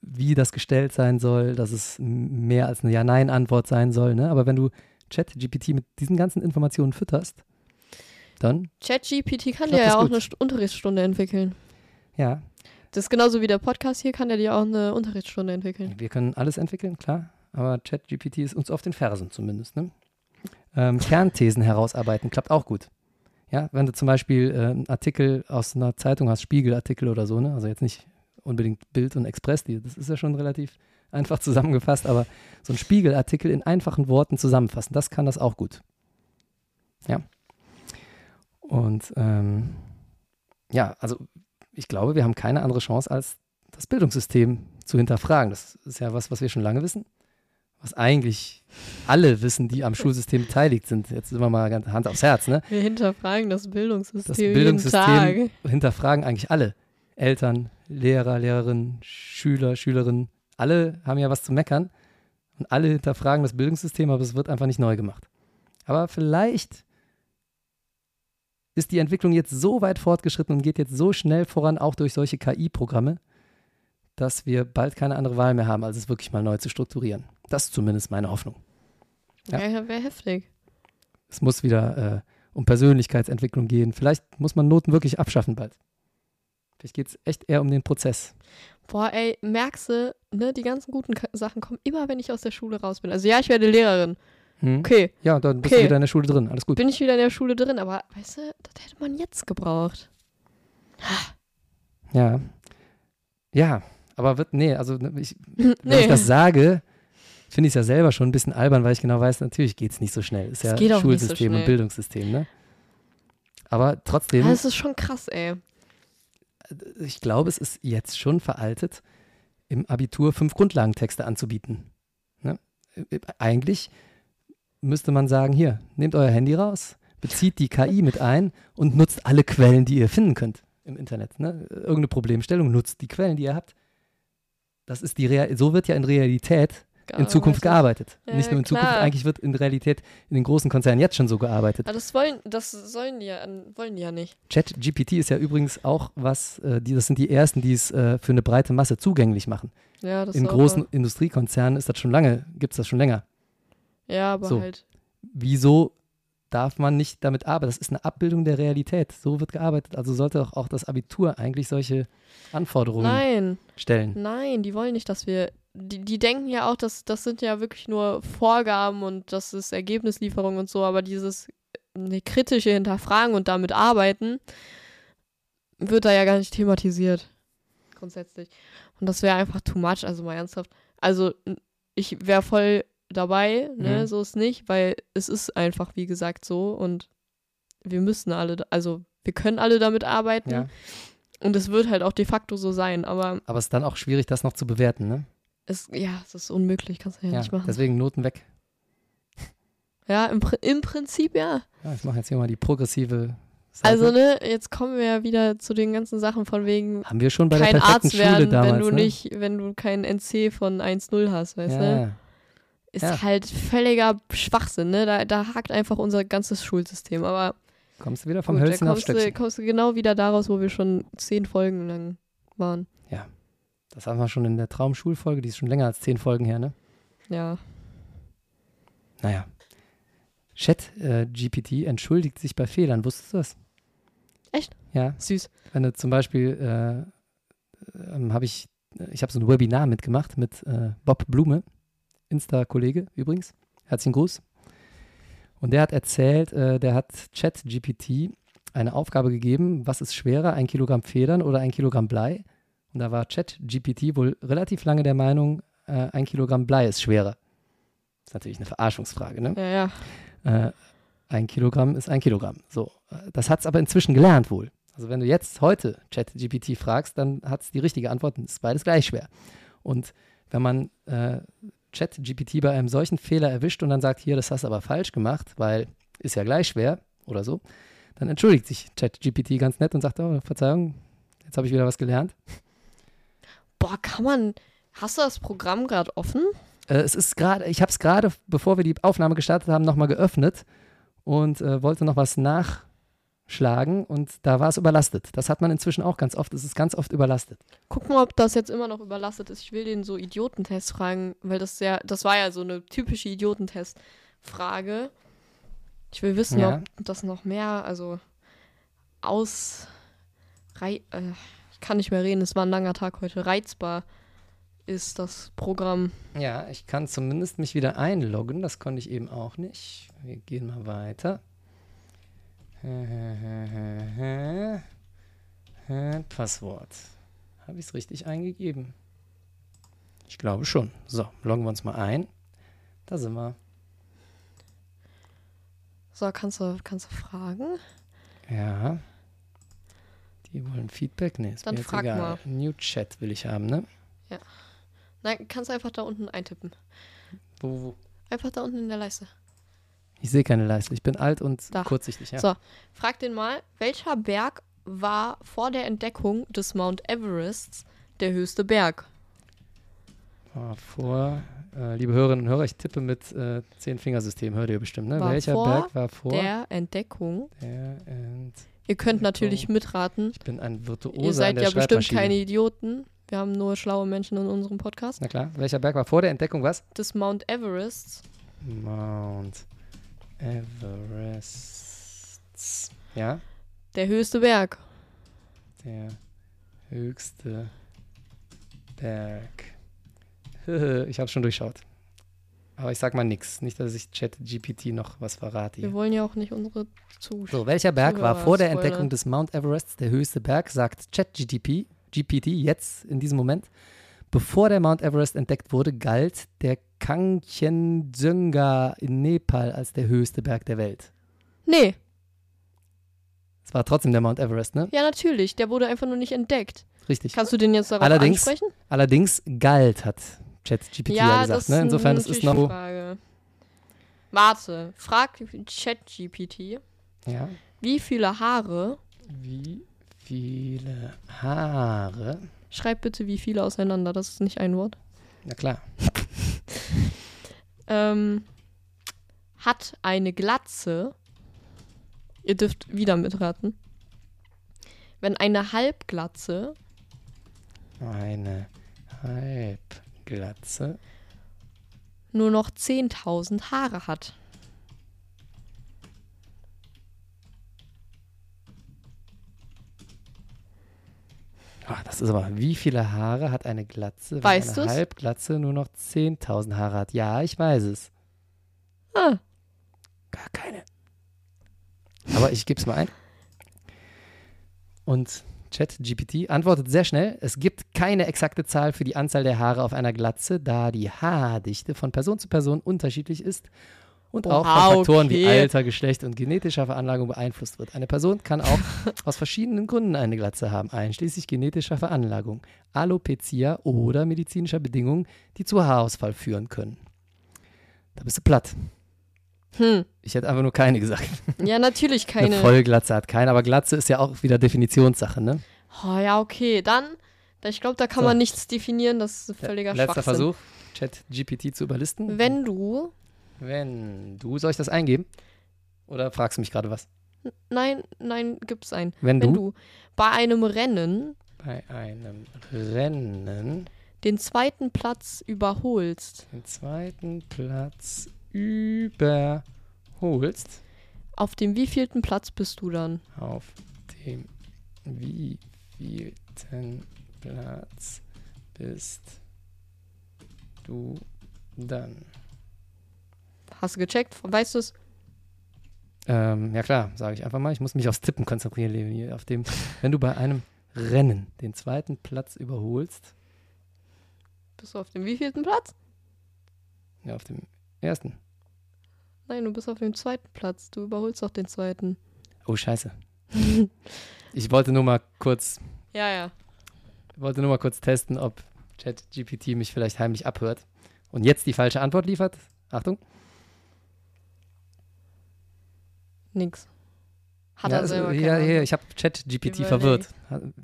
wie das gestellt sein soll, dass es mehr als eine Ja-Nein-Antwort sein soll. Ne? Aber wenn du ChatGPT mit diesen ganzen Informationen fütterst, dann, ChatGPT kann dir ja auch gut. eine St Unterrichtsstunde entwickeln. ja, Das ist genauso wie der Podcast hier, kann der dir auch eine Unterrichtsstunde entwickeln. Wir können alles entwickeln, klar, aber ChatGPT ist uns auf den Fersen zumindest. Ne? Ähm, Kernthesen herausarbeiten klappt auch gut. Ja, wenn du zum Beispiel äh, einen Artikel aus einer Zeitung hast, Spiegelartikel oder so, ne? also jetzt nicht unbedingt Bild und Express, die, das ist ja schon relativ einfach zusammengefasst, aber so ein Spiegelartikel in einfachen Worten zusammenfassen, das kann das auch gut. Ja. Und ähm, ja, also ich glaube, wir haben keine andere Chance, als das Bildungssystem zu hinterfragen. Das ist ja was, was wir schon lange wissen. Was eigentlich alle wissen, die am Schulsystem beteiligt sind. Jetzt sind wir mal ganz Hand aufs Herz, ne? Wir hinterfragen das Bildungssystem, Das jeden Bildungssystem Tag. hinterfragen eigentlich alle. Eltern, Lehrer, Lehrerinnen, Schüler, Schülerinnen. Alle haben ja was zu meckern. Und alle hinterfragen das Bildungssystem, aber es wird einfach nicht neu gemacht. Aber vielleicht ist die Entwicklung jetzt so weit fortgeschritten und geht jetzt so schnell voran, auch durch solche KI-Programme, dass wir bald keine andere Wahl mehr haben, als es wirklich mal neu zu strukturieren. Das ist zumindest meine Hoffnung. Ja. Ja, wäre heftig. Es muss wieder äh, um Persönlichkeitsentwicklung gehen. Vielleicht muss man Noten wirklich abschaffen bald. Vielleicht geht es echt eher um den Prozess. Boah, ey, merkst du, ne, die ganzen guten Sachen kommen immer, wenn ich aus der Schule raus bin. Also ja, ich werde Lehrerin. Hm? Okay, Ja, dann bist Okay. du wieder in der Schule drin. Alles gut. bin ich wieder in der Schule drin, aber weißt du, das hätte man jetzt gebraucht. Ja. Ja, aber wird, nee, also ne, ich, wenn nee, ich das sage, finde ich es ja selber schon ein bisschen albern, weil ich genau weiß, natürlich geht es nicht so schnell. Ist Es ja geht auch nicht so Schulsystem und schnell. Bildungssystem, ne? Aber trotzdem, das ist schon krass, ey. ich glaube, es ist jetzt schon veraltet, im Abitur fünf Grundlagentexte anzubieten. Ne? Äh, Eigentlich müsste man sagen, hier, nehmt euer Handy raus, bezieht die KI mit ein und nutzt alle Quellen, die ihr finden könnt im Internet. Ne? Irgendeine Problemstellung, nutzt die Quellen, die ihr habt. Das ist die Real so wird ja in Realität in Zukunft gearbeitet. Ja, Nicht nur in Zukunft, klar. eigentlich wird in Realität in den großen Konzernen jetzt schon so gearbeitet. Aber das wollen, das sollen die ja, wollen die ja nicht. ChatGPT ist ja übrigens auch was, äh, die, das sind die ersten, die es äh, für eine breite Masse zugänglich machen. Ja, das In großen wahr. Industriekonzernen ist das schon lange, gibt es das schon länger. Ja, aber So. halt. Wieso darf man nicht damit arbeiten? Das ist eine Abbildung der Realität. So wird gearbeitet. Also sollte auch, auch das Abitur eigentlich solche Anforderungen Nein, stellen. nein, die wollen nicht, dass wir. Die, die denken ja auch, dass das sind ja wirklich nur Vorgaben und das ist Ergebnislieferung und so, aber dieses eine kritische Hinterfragen und damit arbeiten wird da ja gar nicht thematisiert. Grundsätzlich. Und das wäre einfach too much, also mal ernsthaft. Also ich wäre voll dabei, ne, Mhm. so ist nicht, weil es ist einfach, wie gesagt, so und wir müssen alle, also wir können alle damit arbeiten Ja. und es wird halt auch de facto so sein, aber Aber es ist dann auch schwierig, das noch zu bewerten. Ne? Es, ja, es ist unmöglich, kannst du ja, nicht machen. deswegen Noten weg. ja, im, im Prinzip ja. Ja, ich mache jetzt hier mal die progressive Seite. Also, ne, jetzt kommen wir ja wieder zu den ganzen Sachen von wegen Haben wir schon bei der kein perfekten Arzt Schule werden, damals. wenn du ne? nicht, wenn du kein NC von 1-0 hast, weißt ja, du? ja. Ist Ja. halt völliger Schwachsinn, ne? Da, da hakt einfach unser ganzes Schulsystem. Aber Kommst du wieder vom Hölzchen kommst du, kommst du genau wieder daraus, wo wir schon zehn Folgen lang waren. Das haben wir schon in der Traumschulfolge, die ist schon länger als zehn Folgen her, ne? Ja. Naja. Chat äh, GPT entschuldigt sich bei Fehlern. Wusstest du das? Echt? Ja. Süß. Wenn du zum Beispiel, äh, ähm, habe ich, ich habe so ein Webinar mitgemacht mit äh, Bob Blume, Insta-Kollege übrigens. Herzlichen Gruß. Und der hat erzählt, äh, der hat Chat GPT eine Aufgabe gegeben, was ist schwerer, ein Kilogramm Federn oder ein Kilogramm Blei? Und da war Chat GPT wohl relativ lange der Meinung, äh, ein Kilogramm Blei ist schwerer. Das ist natürlich eine Verarschungsfrage, ne? Ja, ja. äh, ein Kilogramm ist ein Kilogramm. So, äh, das hat es aber inzwischen gelernt wohl. Also wenn du jetzt heute ChatGPT fragst, dann hat es die richtige Antwort, es ist beides gleich schwer. Und wenn man äh, ChatGPT bei einem solchen Fehler erwischt und dann sagt, hier, das hast du aber falsch gemacht, weil ist ja gleich schwer oder so, dann entschuldigt sich ChatGPT ganz nett und sagt, oh, Verzeihung, jetzt habe ich wieder was gelernt. Boah, kann man. Hast du das Programm gerade offen? Äh, es ist gerade, ich habe es gerade, bevor wir die Aufnahme gestartet haben, nochmal geöffnet und äh, wollte noch was nachschlagen und da war es überlastet. Das hat man inzwischen auch ganz oft. Es ist ganz oft überlastet. Guck mal, ob das jetzt immer noch überlastet ist. Ich will den so Idiotentest fragen, weil das ja, das war ja so eine typische Idiotentest-Frage. Ich will wissen, Ja. ob das noch mehr, also aus, rei äh, kann nicht mehr reden, es war ein langer Tag heute, reizbar ist das Programm. Ja, ich kann zumindest mich wieder einloggen. Das konnte ich eben auch nicht. Wir gehen mal weiter. Passwort. Habe ich es richtig eingegeben? Ich glaube schon. So, loggen wir uns mal ein. Da sind wir. So, kannst du, kannst du fragen? Ja. Die wollen Feedback? Nee, ist Dann mir jetzt frag egal. mal. New Chat will ich haben, ne? Nein, kannst du einfach da unten eintippen. Wo, wo? Einfach da unten in der Leiste. Ich sehe keine Leiste. Ich bin alt und Da. kurzsichtig. Ja. So. Frag den mal, welcher Berg war vor der Entdeckung des Mount Everests der höchste Berg? War vor, äh, liebe Hörerinnen und Hörer, ich tippe mit äh, Zehn-Fingersystem, hört ihr bestimmt, ne? War Welcher vor Berg war vor Der Entdeckung. der Ent Ihr könnt natürlich mitraten. Ich bin ein Virtuoser Ihr seid ja bestimmt keine Idioten. Wir haben nur schlaue Menschen in unserem Podcast. Na klar, welcher Berg war vor der Entdeckung was? Des Mount Everests. Mount Everest. Ja, Der höchste Berg. der höchste Berg. ich habe schon durchschaut. Aber ich sag mal nichts. Nicht, dass ich Chat GPT noch was verrate. Wir wollen ja auch nicht unsere Zuschauer. So, welcher Berg war Zuhörer vor der. Entdeckung des Mount Everests der höchste Berg, sagt ChatGPT, GPT jetzt in diesem Moment. Bevor der Mount Everest entdeckt wurde, galt der Kanchenjunga in Nepal als der höchste Berg der Welt. Nee, Es war trotzdem der Mount Everest, ne? ja natürlich. Der wurde einfach nur nicht entdeckt. Richtig. Kannst du den jetzt darauf Allerdings- ansprechen? Allerdings galt, hat ChatGPT ja, gesagt. das Ne? Insofern ist ist noch. Frage. Warte, frag ChatGPT, Ja. wie viele Haare, Wie viele Haare? schreib bitte wie viele auseinander, das ist nicht ein Wort. Na klar. ähm, hat eine Glatze. Ihr dürft wieder mitraten. Wenn eine Halbglatze Eine Halbglatze. Nur noch 10.000 Haare hat. Ah, das ist aber, wie viele Haare hat eine Glatze, wenn Weißt eine du's? Halbglatze nur noch 10.000 Haare hat? Ja, ich weiß es. Ah, Gar keine. Aber ich gebe es mal ein. Und ChatGPT antwortet sehr schnell. Es gibt keine exakte Zahl für die Anzahl der Haare auf einer Glatze, da die Haardichte von Person zu Person unterschiedlich ist und auch Oha, von Faktoren wie okay. Alter, Geschlecht und genetischer Veranlagung beeinflusst wird. Eine Person kann auch aus verschiedenen Gründen eine Glatze haben, einschließlich genetischer Veranlagung, Alopecia oder medizinischer Bedingungen, die zu Haarausfall führen können. Da bist du platt. Hm. Ich hätte einfach nur keine gesagt. Ja, natürlich Eine keine. Vollglatze hat keine, aber Glatze ist ja auch wieder Definitionssache, ne? Oh, ja, okay. Dann, ich glaube, da kann So. man nichts definieren. Das ist völliger Letzter Schwachsinn. Versuch, Chat-GPT zu überlisten. Wenn du, Wenn du, soll ich das eingeben? Oder fragst du mich gerade was? nein, nein, gibt's einen. Wenn, Wenn du, du bei einem Rennen bei einem Rennen den zweiten Platz überholst, den zweiten Platz überholst, auf dem wievielten Platz bist du dann? auf dem wievielten Platz bist du dann? Hast du gecheckt? Weißt du es? Ähm, ja klar, sage ich einfach mal. Ich muss mich aufs Tippen konzentrieren, Leonie. Auf dem, wenn du bei einem Rennen den zweiten Platz überholst, Bist du auf dem wievielten Platz? ja, auf dem ersten. Nein, du bist auf dem zweiten Platz. Du überholst auch den zweiten. Oh, scheiße. Ich wollte nur mal kurz, Ja, ja. wollte nur mal kurz testen, ob ChatGPT mich vielleicht heimlich abhört und jetzt die falsche Antwort liefert. Achtung. Nix. Hat ja, er selber ja, keine ja, Ahnung. ich habe ChatGPT verwirrt.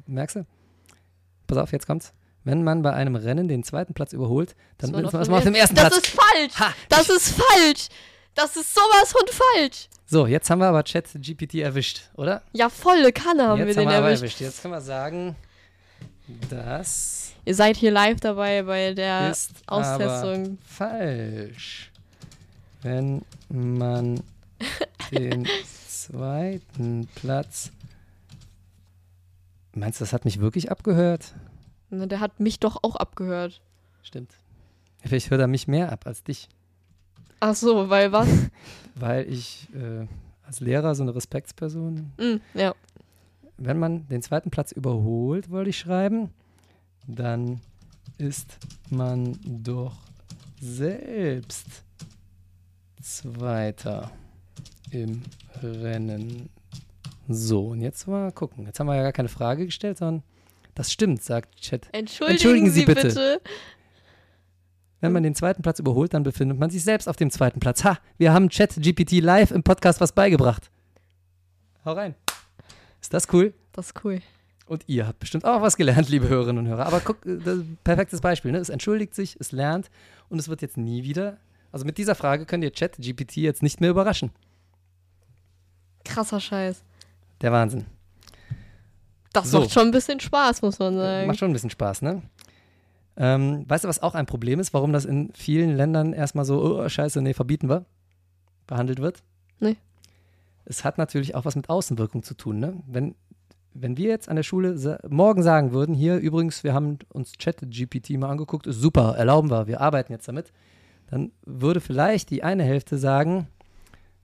Merkst du? Pass auf, jetzt kommt's. Wenn man bei einem Rennen den zweiten Platz überholt, dann ist man auf dem ersten Das Platz. ist falsch! Ha, Das ist falsch! Das ist sowas von falsch! So, jetzt haben wir aber ChatGPT erwischt, oder? Ja, volle Kanne haben jetzt wir den haben wir aber erwischt. erwischt. Jetzt können wir sagen, das Ihr seid hier live dabei bei der ist Austestung. falsch. Wenn man den zweiten Platz. Meinst du, das hat mich wirklich abgehört? Na, Der hat mich doch auch abgehört. Stimmt. Vielleicht hört er mich mehr ab als dich, Ach so, weil was? weil ich äh, als Lehrer so eine Respektsperson Hm, ja. wenn man den zweiten Platz überholt, wollte ich schreiben, dann ist man doch selbst Zweiter im Rennen. So, und jetzt mal gucken. Jetzt haben wir ja gar keine Frage gestellt, sondern das stimmt, sagt Chat. Entschuldigen, Entschuldigen Sie bitte. bitte. Wenn man den zweiten Platz überholt, dann befindet man sich selbst auf dem zweiten Platz. Ha, wir haben ChatGPT live im Podcast was beigebracht. Hau rein. Ist das cool? Das ist cool. Und ihr habt bestimmt auch was gelernt, liebe Hörerinnen und Hörer. Aber guck, perfektes Beispiel. Ne? Es entschuldigt sich, es lernt und es wird jetzt nie wieder. Also mit dieser Frage könnt ihr Chat-GPT jetzt nicht mehr überraschen. Krasser Scheiß. Der Wahnsinn. Das So. macht schon ein bisschen Spaß, muss man sagen. Macht schon ein bisschen Spaß, ne? Ähm, weißt du, was auch ein Problem ist, warum das in vielen Ländern erstmal so, oh, scheiße, nee, verbieten wir, behandelt wird? Nee. Es hat natürlich auch was mit Außenwirkung zu tun, ne? Wenn, wenn wir jetzt an der Schule sa morgen sagen würden, hier übrigens, wir haben uns Chat-GPT mal angeguckt, ist super, erlauben wir, wir arbeiten jetzt damit, dann würde vielleicht die eine Hälfte sagen,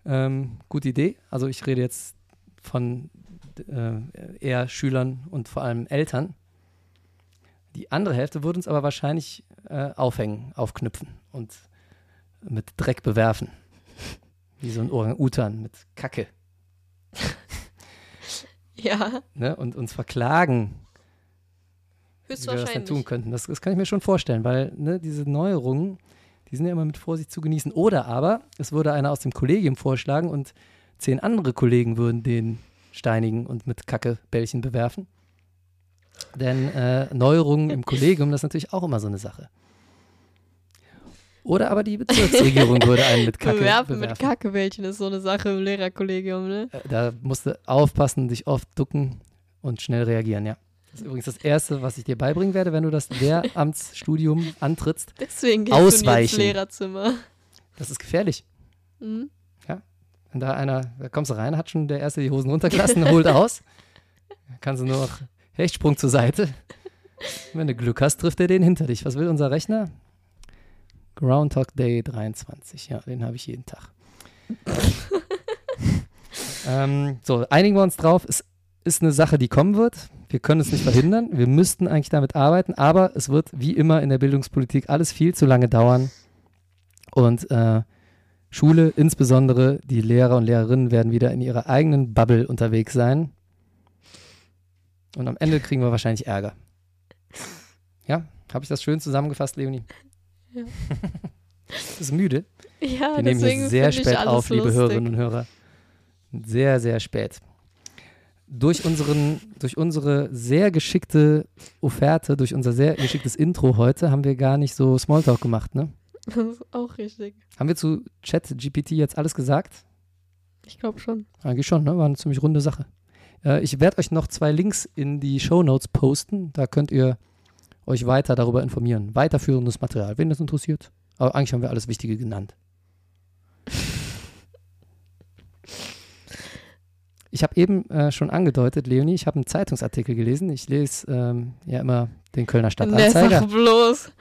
ähm, gute Idee, also ich rede jetzt von äh, eher Schülern und vor allem Eltern. Die andere Hälfte würde uns aber wahrscheinlich äh, aufhängen, aufknüpfen und mit Dreck bewerfen. Wie so ein Orang-Utan mit Kacke. Ja, Ne? Und uns verklagen, wie wir das dann höchstwahrscheinlich. tun könnten. Das, das kann ich mir schon vorstellen, weil ne, diese Neuerungen, die sind ja immer mit Vorsicht zu genießen. Oder aber, es würde einer aus dem Kollegium vorschlagen und zehn andere Kollegen würden den steinigen und mit Kackebällchen bewerfen. Denn äh, Neuerungen im Kollegium, das ist natürlich auch immer so eine Sache. Oder aber die Bezirksregierung würde einen mit Kacke Bewerfen bewerfen. mit Kackebällchen ist so eine Sache im Lehrerkollegium, ne? Äh, Da musst du aufpassen, dich oft ducken und schnell reagieren, ja. Das ist übrigens das Erste, was ich dir beibringen werde, wenn du das Lehramtsstudium antrittst. Deswegen gehst du nie ins Ausweichen. Lehrerzimmer. Das ist gefährlich. Mhm. Wenn da einer, da kommst du rein, hat schon der Erste die Hosen runtergelassen, holt aus. Dann kannst du nur noch Hechtsprung zur Seite. Wenn du Glück hast, trifft er den hinter dich. Was will unser Rechner? Groundhog Day 23. Ja, den habe ich jeden Tag. ähm, so, einigen wir uns drauf. Es ist eine Sache, die kommen wird. Wir können es nicht verhindern. Wir müssten eigentlich damit arbeiten, aber es wird wie immer in der Bildungspolitik alles viel zu lange dauern. Und äh, Schule, insbesondere die Lehrer und Lehrerinnen, werden wieder in ihrer eigenen Bubble unterwegs sein. Und am Ende kriegen wir wahrscheinlich Ärger. Ja, habe ich das schön zusammengefasst, Leonie? Ja. Du bist müde. Ja, Wir nehmen hier sehr spät auf, liebe lustig. Hörerinnen und Hörer. Sehr, sehr spät. Durch, unseren, durch unsere sehr geschickte Offerte, durch unser sehr geschicktes Intro heute, haben wir gar nicht so Smalltalk gemacht, ne? Das ist auch richtig. Haben wir zu ChatGPT jetzt alles gesagt? Ich glaube schon. Eigentlich schon, ne? War eine ziemlich runde Sache. Äh, ich werde euch noch zwei Links in die Show Notes posten. Da könnt ihr euch weiter darüber informieren. Weiterführendes Material, wen das interessiert. Aber eigentlich haben wir alles Wichtige genannt. Ich habe eben äh, schon angedeutet, Leonie, ich habe einen Zeitungsartikel gelesen. Ich lese ähm, ja immer den Kölner Ne, Stadtanzeiger. sag bloß.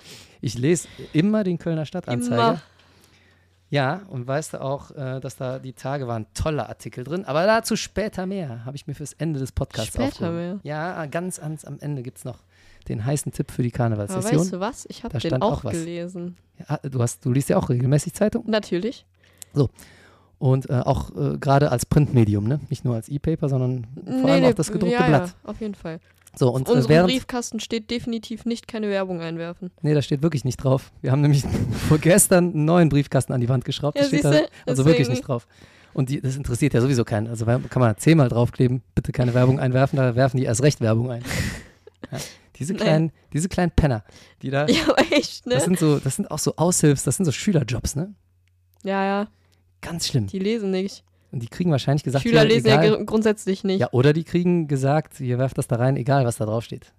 Ich lese immer den Kölner Stadtanzeiger. Immer. Ja, und weißt du auch, äh, dass da die Tage waren tolle Artikel drin, aber dazu später mehr. Habe ich mir fürs Ende des Podcasts Später aufgehoben. mehr? Ja, ganz ans, am Ende gibt es noch den heißen Tipp für die Aber Karnevalssession. weißt du was? Ich habe den auch, auch gelesen. ja, du, hast, du liest ja auch regelmäßig Zeitung Natürlich. und äh, auch äh, gerade als Printmedium, ne? nicht nur als E-Paper, sondern vor Nee, allem auch das gedruckte ja, Blatt. Ja, auf jeden Fall. So, Auf und äh, unserem Briefkasten steht definitiv nicht keine Werbung einwerfen. nee, da steht wirklich nicht drauf. Wir haben nämlich vor gestern einen neuen Briefkasten an die Wand geschraubt. Ja, da steht da siehste, also wirklich deswegen. nicht drauf. Und die, das interessiert ja sowieso keinen. Also kann man zehnmal draufkleben, bitte keine Werbung einwerfen, da werfen die erst recht Werbung ein. Ja, diese, kleinen, diese kleinen Penner, die da, Ja, echt, ne? das sind so, das sind auch so Aushilfs, das sind so Schülerjobs, ne? Ja, ja. Ganz schlimm. Die lesen nicht. Und die kriegen wahrscheinlich gesagt, Schüler ja, lesen egal, ja gr- grundsätzlich nicht, Ja, oder die kriegen gesagt, ihr werft das da rein, egal was da drauf steht.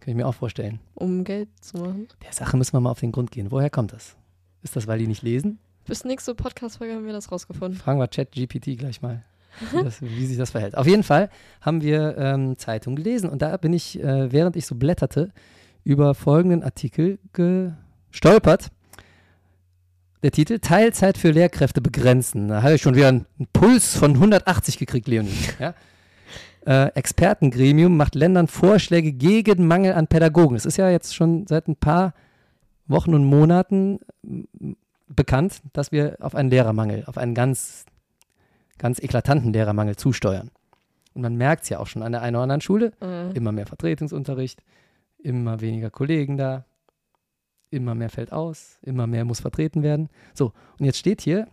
Kann ich mir auch vorstellen. um Geld zu machen. Der Sache müssen wir mal auf den Grund gehen. Woher kommt das? Ist das, weil die nicht lesen? Bis nächste Podcast-Folge haben wir das rausgefunden. Fragen wir ChatGPT gleich mal, wie, das, wie sich das verhält. Auf jeden Fall haben wir ähm, Zeitung gelesen und da bin ich, äh, während ich so blätterte, über folgenden Artikel gestolpert. Der Titel Teilzeit für Lehrkräfte begrenzen. Da habe ich schon wieder einen Puls von 180 gekriegt, Leonie. Ja? Äh, Expertengremium macht Ländern Vorschläge gegen Mangel an Pädagogen. Es ist ja jetzt schon seit ein paar Wochen und Monaten bekannt, dass wir auf einen Lehrermangel, auf einen ganz, ganz eklatanten Lehrermangel zusteuern. Und man merkt es ja auch schon an der einen oder anderen Schule. Äh, Immer mehr Vertretungsunterricht, immer weniger Kollegen da, immer mehr fällt aus, immer mehr muss vertreten werden. So, und jetzt steht hier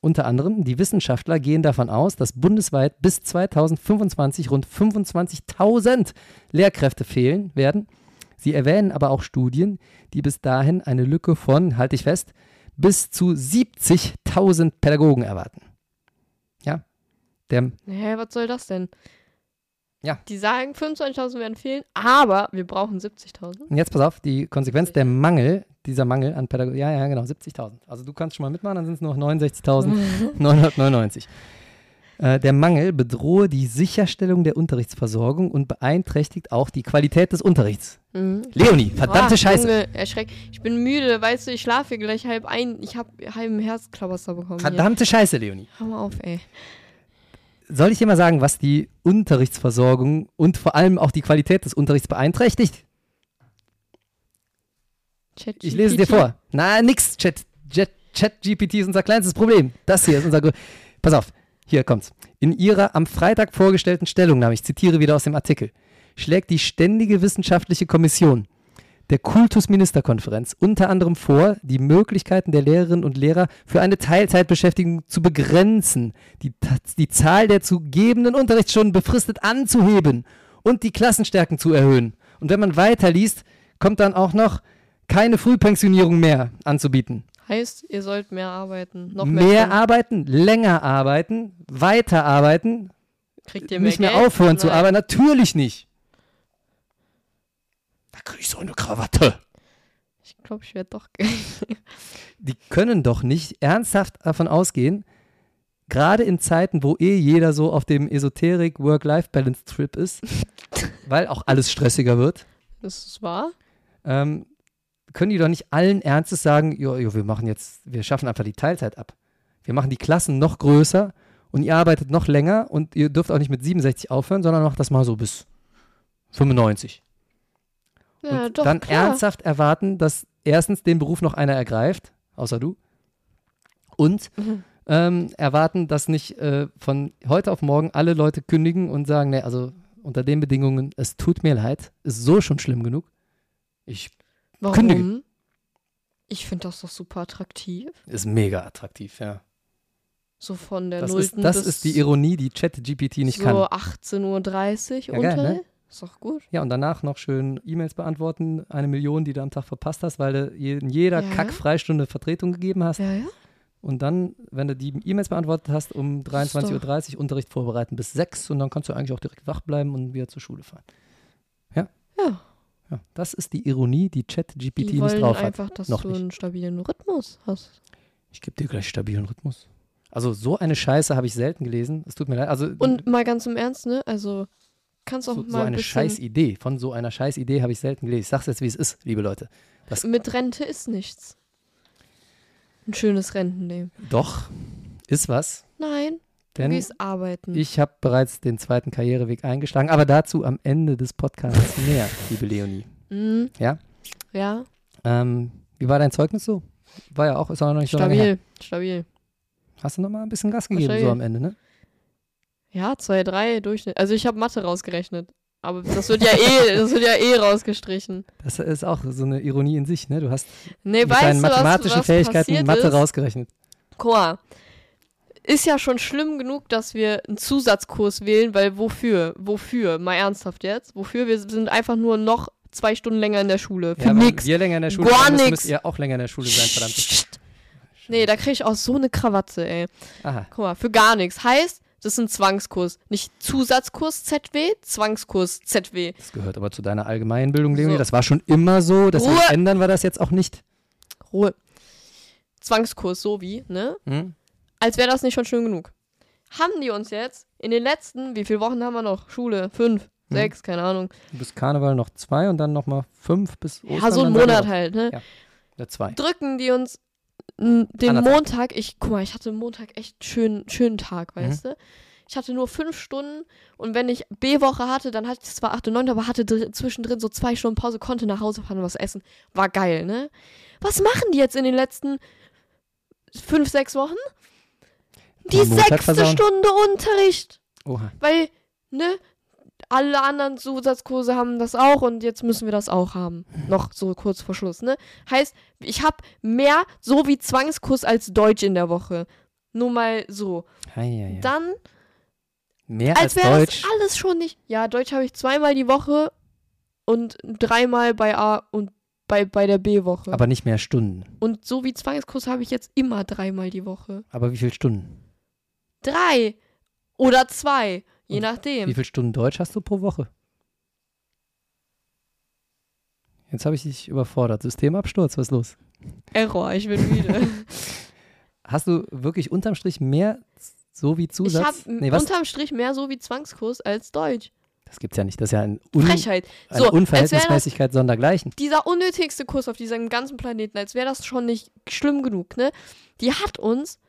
unter anderem, die Wissenschaftler gehen davon aus, dass bundesweit bis 2025 rund 25.000 Lehrkräfte fehlen werden. Sie erwähnen aber auch Studien, die bis dahin eine Lücke von, halte ich fest, bis zu 70.000 Pädagogen erwarten. Ja, der hä, was soll das denn? Ja. Die sagen, 25.000 werden fehlen, aber wir brauchen 70.000. Und jetzt pass auf, die Konsequenz der Mangel, dieser Mangel an Pädagogik, ja, ja, genau, 70.000. Also du kannst schon mal mitmachen, dann sind es nur noch 69.999. Äh, der Mangel bedrohe die Sicherstellung der Unterrichtsversorgung und beeinträchtigt auch die Qualität des Unterrichts. Mhm. Leonie, verdammte Boah, Scheiße. Junge, erschreck. Ich bin müde, weißt du, ich schlafe hier gleich halb ein. Ich habe halben Herzklabaster bekommen. Hier. Verdammte Scheiße, Leonie. Hör mal auf, ey. Soll ich dir mal sagen, was die Unterrichtsversorgung und vor allem auch die Qualität des Unterrichts beeinträchtigt? Chat Ich lese es dir vor. Na, nix. Chat, Chat, Chat GPT ist unser kleinstes Problem. Das hier ist unser. Pass auf, hier kommt's. In ihrer am Freitag vorgestellten Stellungnahme, ich zitiere wieder aus dem Artikel, schlägt die Ständige Wissenschaftliche Kommission der Kultusministerkonferenz unter anderem vor, die Möglichkeiten der Lehrerinnen und Lehrer für eine Teilzeitbeschäftigung zu begrenzen, die, die Zahl der zu gebenden Unterrichtsstunden befristet anzuheben und die Klassenstärken zu erhöhen. Und wenn man weiterliest, kommt dann auch noch keine Frühpensionierung mehr anzubieten. Heißt, ihr sollt mehr arbeiten. Noch mehr. Mehr arbeiten, länger arbeiten, weiter arbeiten, Kriegt ihr mehr nicht mehr Geld? aufhören zu Nein. arbeiten. Natürlich nicht. Da kriege ich so eine Krawatte. Ich glaube, ich werde doch. Die können doch nicht ernsthaft davon ausgehen, gerade in Zeiten, wo eh jeder so auf dem Esoterik-Work-Life-Balance-Trip ist, weil auch alles stressiger wird, das ist wahr. ähm, können die doch nicht allen Ernstes sagen, jo, jo, wir machen jetzt, wir schaffen einfach die Teilzeit ab. Wir machen die Klassen noch größer und ihr arbeitet noch länger und ihr dürft auch nicht mit 67 aufhören, sondern macht das mal so bis 95. Ja, und doch, dann klar. ernsthaft erwarten, dass erstens den Beruf noch einer ergreift, außer du, und Mhm. ähm, erwarten, dass nicht äh, von heute auf morgen alle Leute kündigen und sagen, nee, also unter den Bedingungen, es tut mir leid, ist so schon schlimm genug. Ich Warum? kündige. Ich finde das doch super attraktiv. ist mega attraktiv, ja. So von der Das, Nullten ist, das bis ist die Ironie, die ChatGPT nicht so kann. 18.30 Uhr Ja, geil, unter. ne? Ist doch gut. Ja, und danach noch schön E-Mails beantworten, eine Million, die du am Tag verpasst hast, weil du in jeder Ja. Kack-Freistunde Vertretung gegeben hast. Ja, ja. Und dann, wenn du die E-Mails beantwortet hast, um 23.30 Uhr Unterricht vorbereiten bis 6 und dann kannst du eigentlich auch direkt wach bleiben und wieder zur Schule fahren. Ja. Ja, das ist die Ironie, die ChatGPT nicht drauf hat. einfach, dass Noch du nicht. einen stabilen Rhythmus hast. Ich gebe dir gleich stabilen Rhythmus. Also so eine Scheiße habe ich selten gelesen. Es tut mir leid. Also Und mal ganz im Ernst, ne? Also kannst auch so, mal so ein eine bisschen Scheißidee. Von so einer Scheißidee habe ich selten gelesen. Ich sag's jetzt, wie es ist, liebe Leute. Das, mit Rente ist nichts. Ein schönes Rentenleben. doch, ist was. Nein, du Denn gehst arbeiten. ich habe bereits den zweiten Karriereweg eingeschlagen. Aber dazu am Ende des Podcasts mehr, liebe Leonie. Mhm. Ja? Ja, Ähm, wie war dein Zeugnis so? War ja auch, ist auch noch nicht so lange her. stabil, stabil. Hast du noch mal ein bisschen Gas gegeben, so stabil. am Ende, ne? Ja, 2, 3 Durchschnitt. Also ich habe Mathe rausgerechnet. Aber das wird ja eh, das wird ja eh rausgestrichen. Das ist auch so eine Ironie in sich, ne? Du hast Nee, mit deinen du, was, mathematischen was Fähigkeiten Mathe ist? rausgerechnet. Mal. Ist ja schon schlimm genug, dass wir einen Zusatzkurs wählen, weil wofür? Wofür? Mal ernsthaft jetzt? Wofür? Wir sind einfach nur noch zwei Stunden länger in der Schule. Für Ja, nix. wir länger in der Schule Gar nix. müsst ihr auch länger in der Schule sein, verdammt. Nee, da krieg ich auch so eine Krawatte, ey. Aha. Guck mal, für gar nichts. Heißt, das ist ein Zwangskurs. Nicht Zusatzkurs ZW, Zwangskurs ZW. Das gehört aber zu deiner Allgemeinbildung, Leonie. So. Das war schon immer so. Ruhe. ändern wir das jetzt auch nicht. Ruhe. Zwangskurs, so wie, ne? Hm? Als wäre das nicht schon schön genug. Haben die uns jetzt in den letzten, wie viele Wochen haben wir noch? Schule? Fünf, Hm. sechs, keine Ahnung. Bis Karneval noch zwei und dann noch mal fünf bis Ostern. Ja, so ein dann seid ihr Monat halt, ne? Ja. Ja, zwei. drücken die uns den Anderthalb. Montag, ich, guck mal, ich hatte Montag echt schönen, schönen Tag, Mhm. weißt du? Ich hatte nur fünf Stunden und wenn ich B-Woche hatte, dann hatte ich zwar acht und neun, aber hatte dr zwischendrin so zwei Stunden Pause, konnte nach Hause fahren und was essen. War geil, ne? Was machen die jetzt in den letzten fünf, sechs Wochen? Die sechste. Stunde Unterricht. Oha. Weil, ne? Alle anderen Zusatzkurse haben das auch und jetzt müssen wir das auch haben. Noch so kurz vor Schluss, ne? Heißt, ich habe mehr so wie Zwangskurs als Deutsch in der Woche. Nur mal so. Ja, ja, ja. Dann, Mehr als als, wäre Deutsch. das alles schon nicht. Ja, Deutsch habe ich zweimal die Woche und dreimal bei A und bei, bei der B-Woche. Aber nicht mehr Stunden. Und so wie Zwangskurs habe ich jetzt immer dreimal die Woche. Aber wie viele Stunden? Drei oder zwei, je Und nachdem. Wie viele Stunden Deutsch hast du pro Woche? Jetzt habe ich dich überfordert. Systemabsturz, was ist los? Error, ich bin müde. Hast du wirklich unterm Strich mehr so wie ich Zusatz? habe nee, unterm Strich mehr so wie Zwangskurs als Deutsch. Das gibt's ja nicht. Das ist ja ein Un Frechheit. eine So, Unverhältnismäßigkeit sondergleichen. dieser unnötigste Kurs auf diesem ganzen Planeten, als wäre das schon nicht schlimm genug, ne? Die hat uns,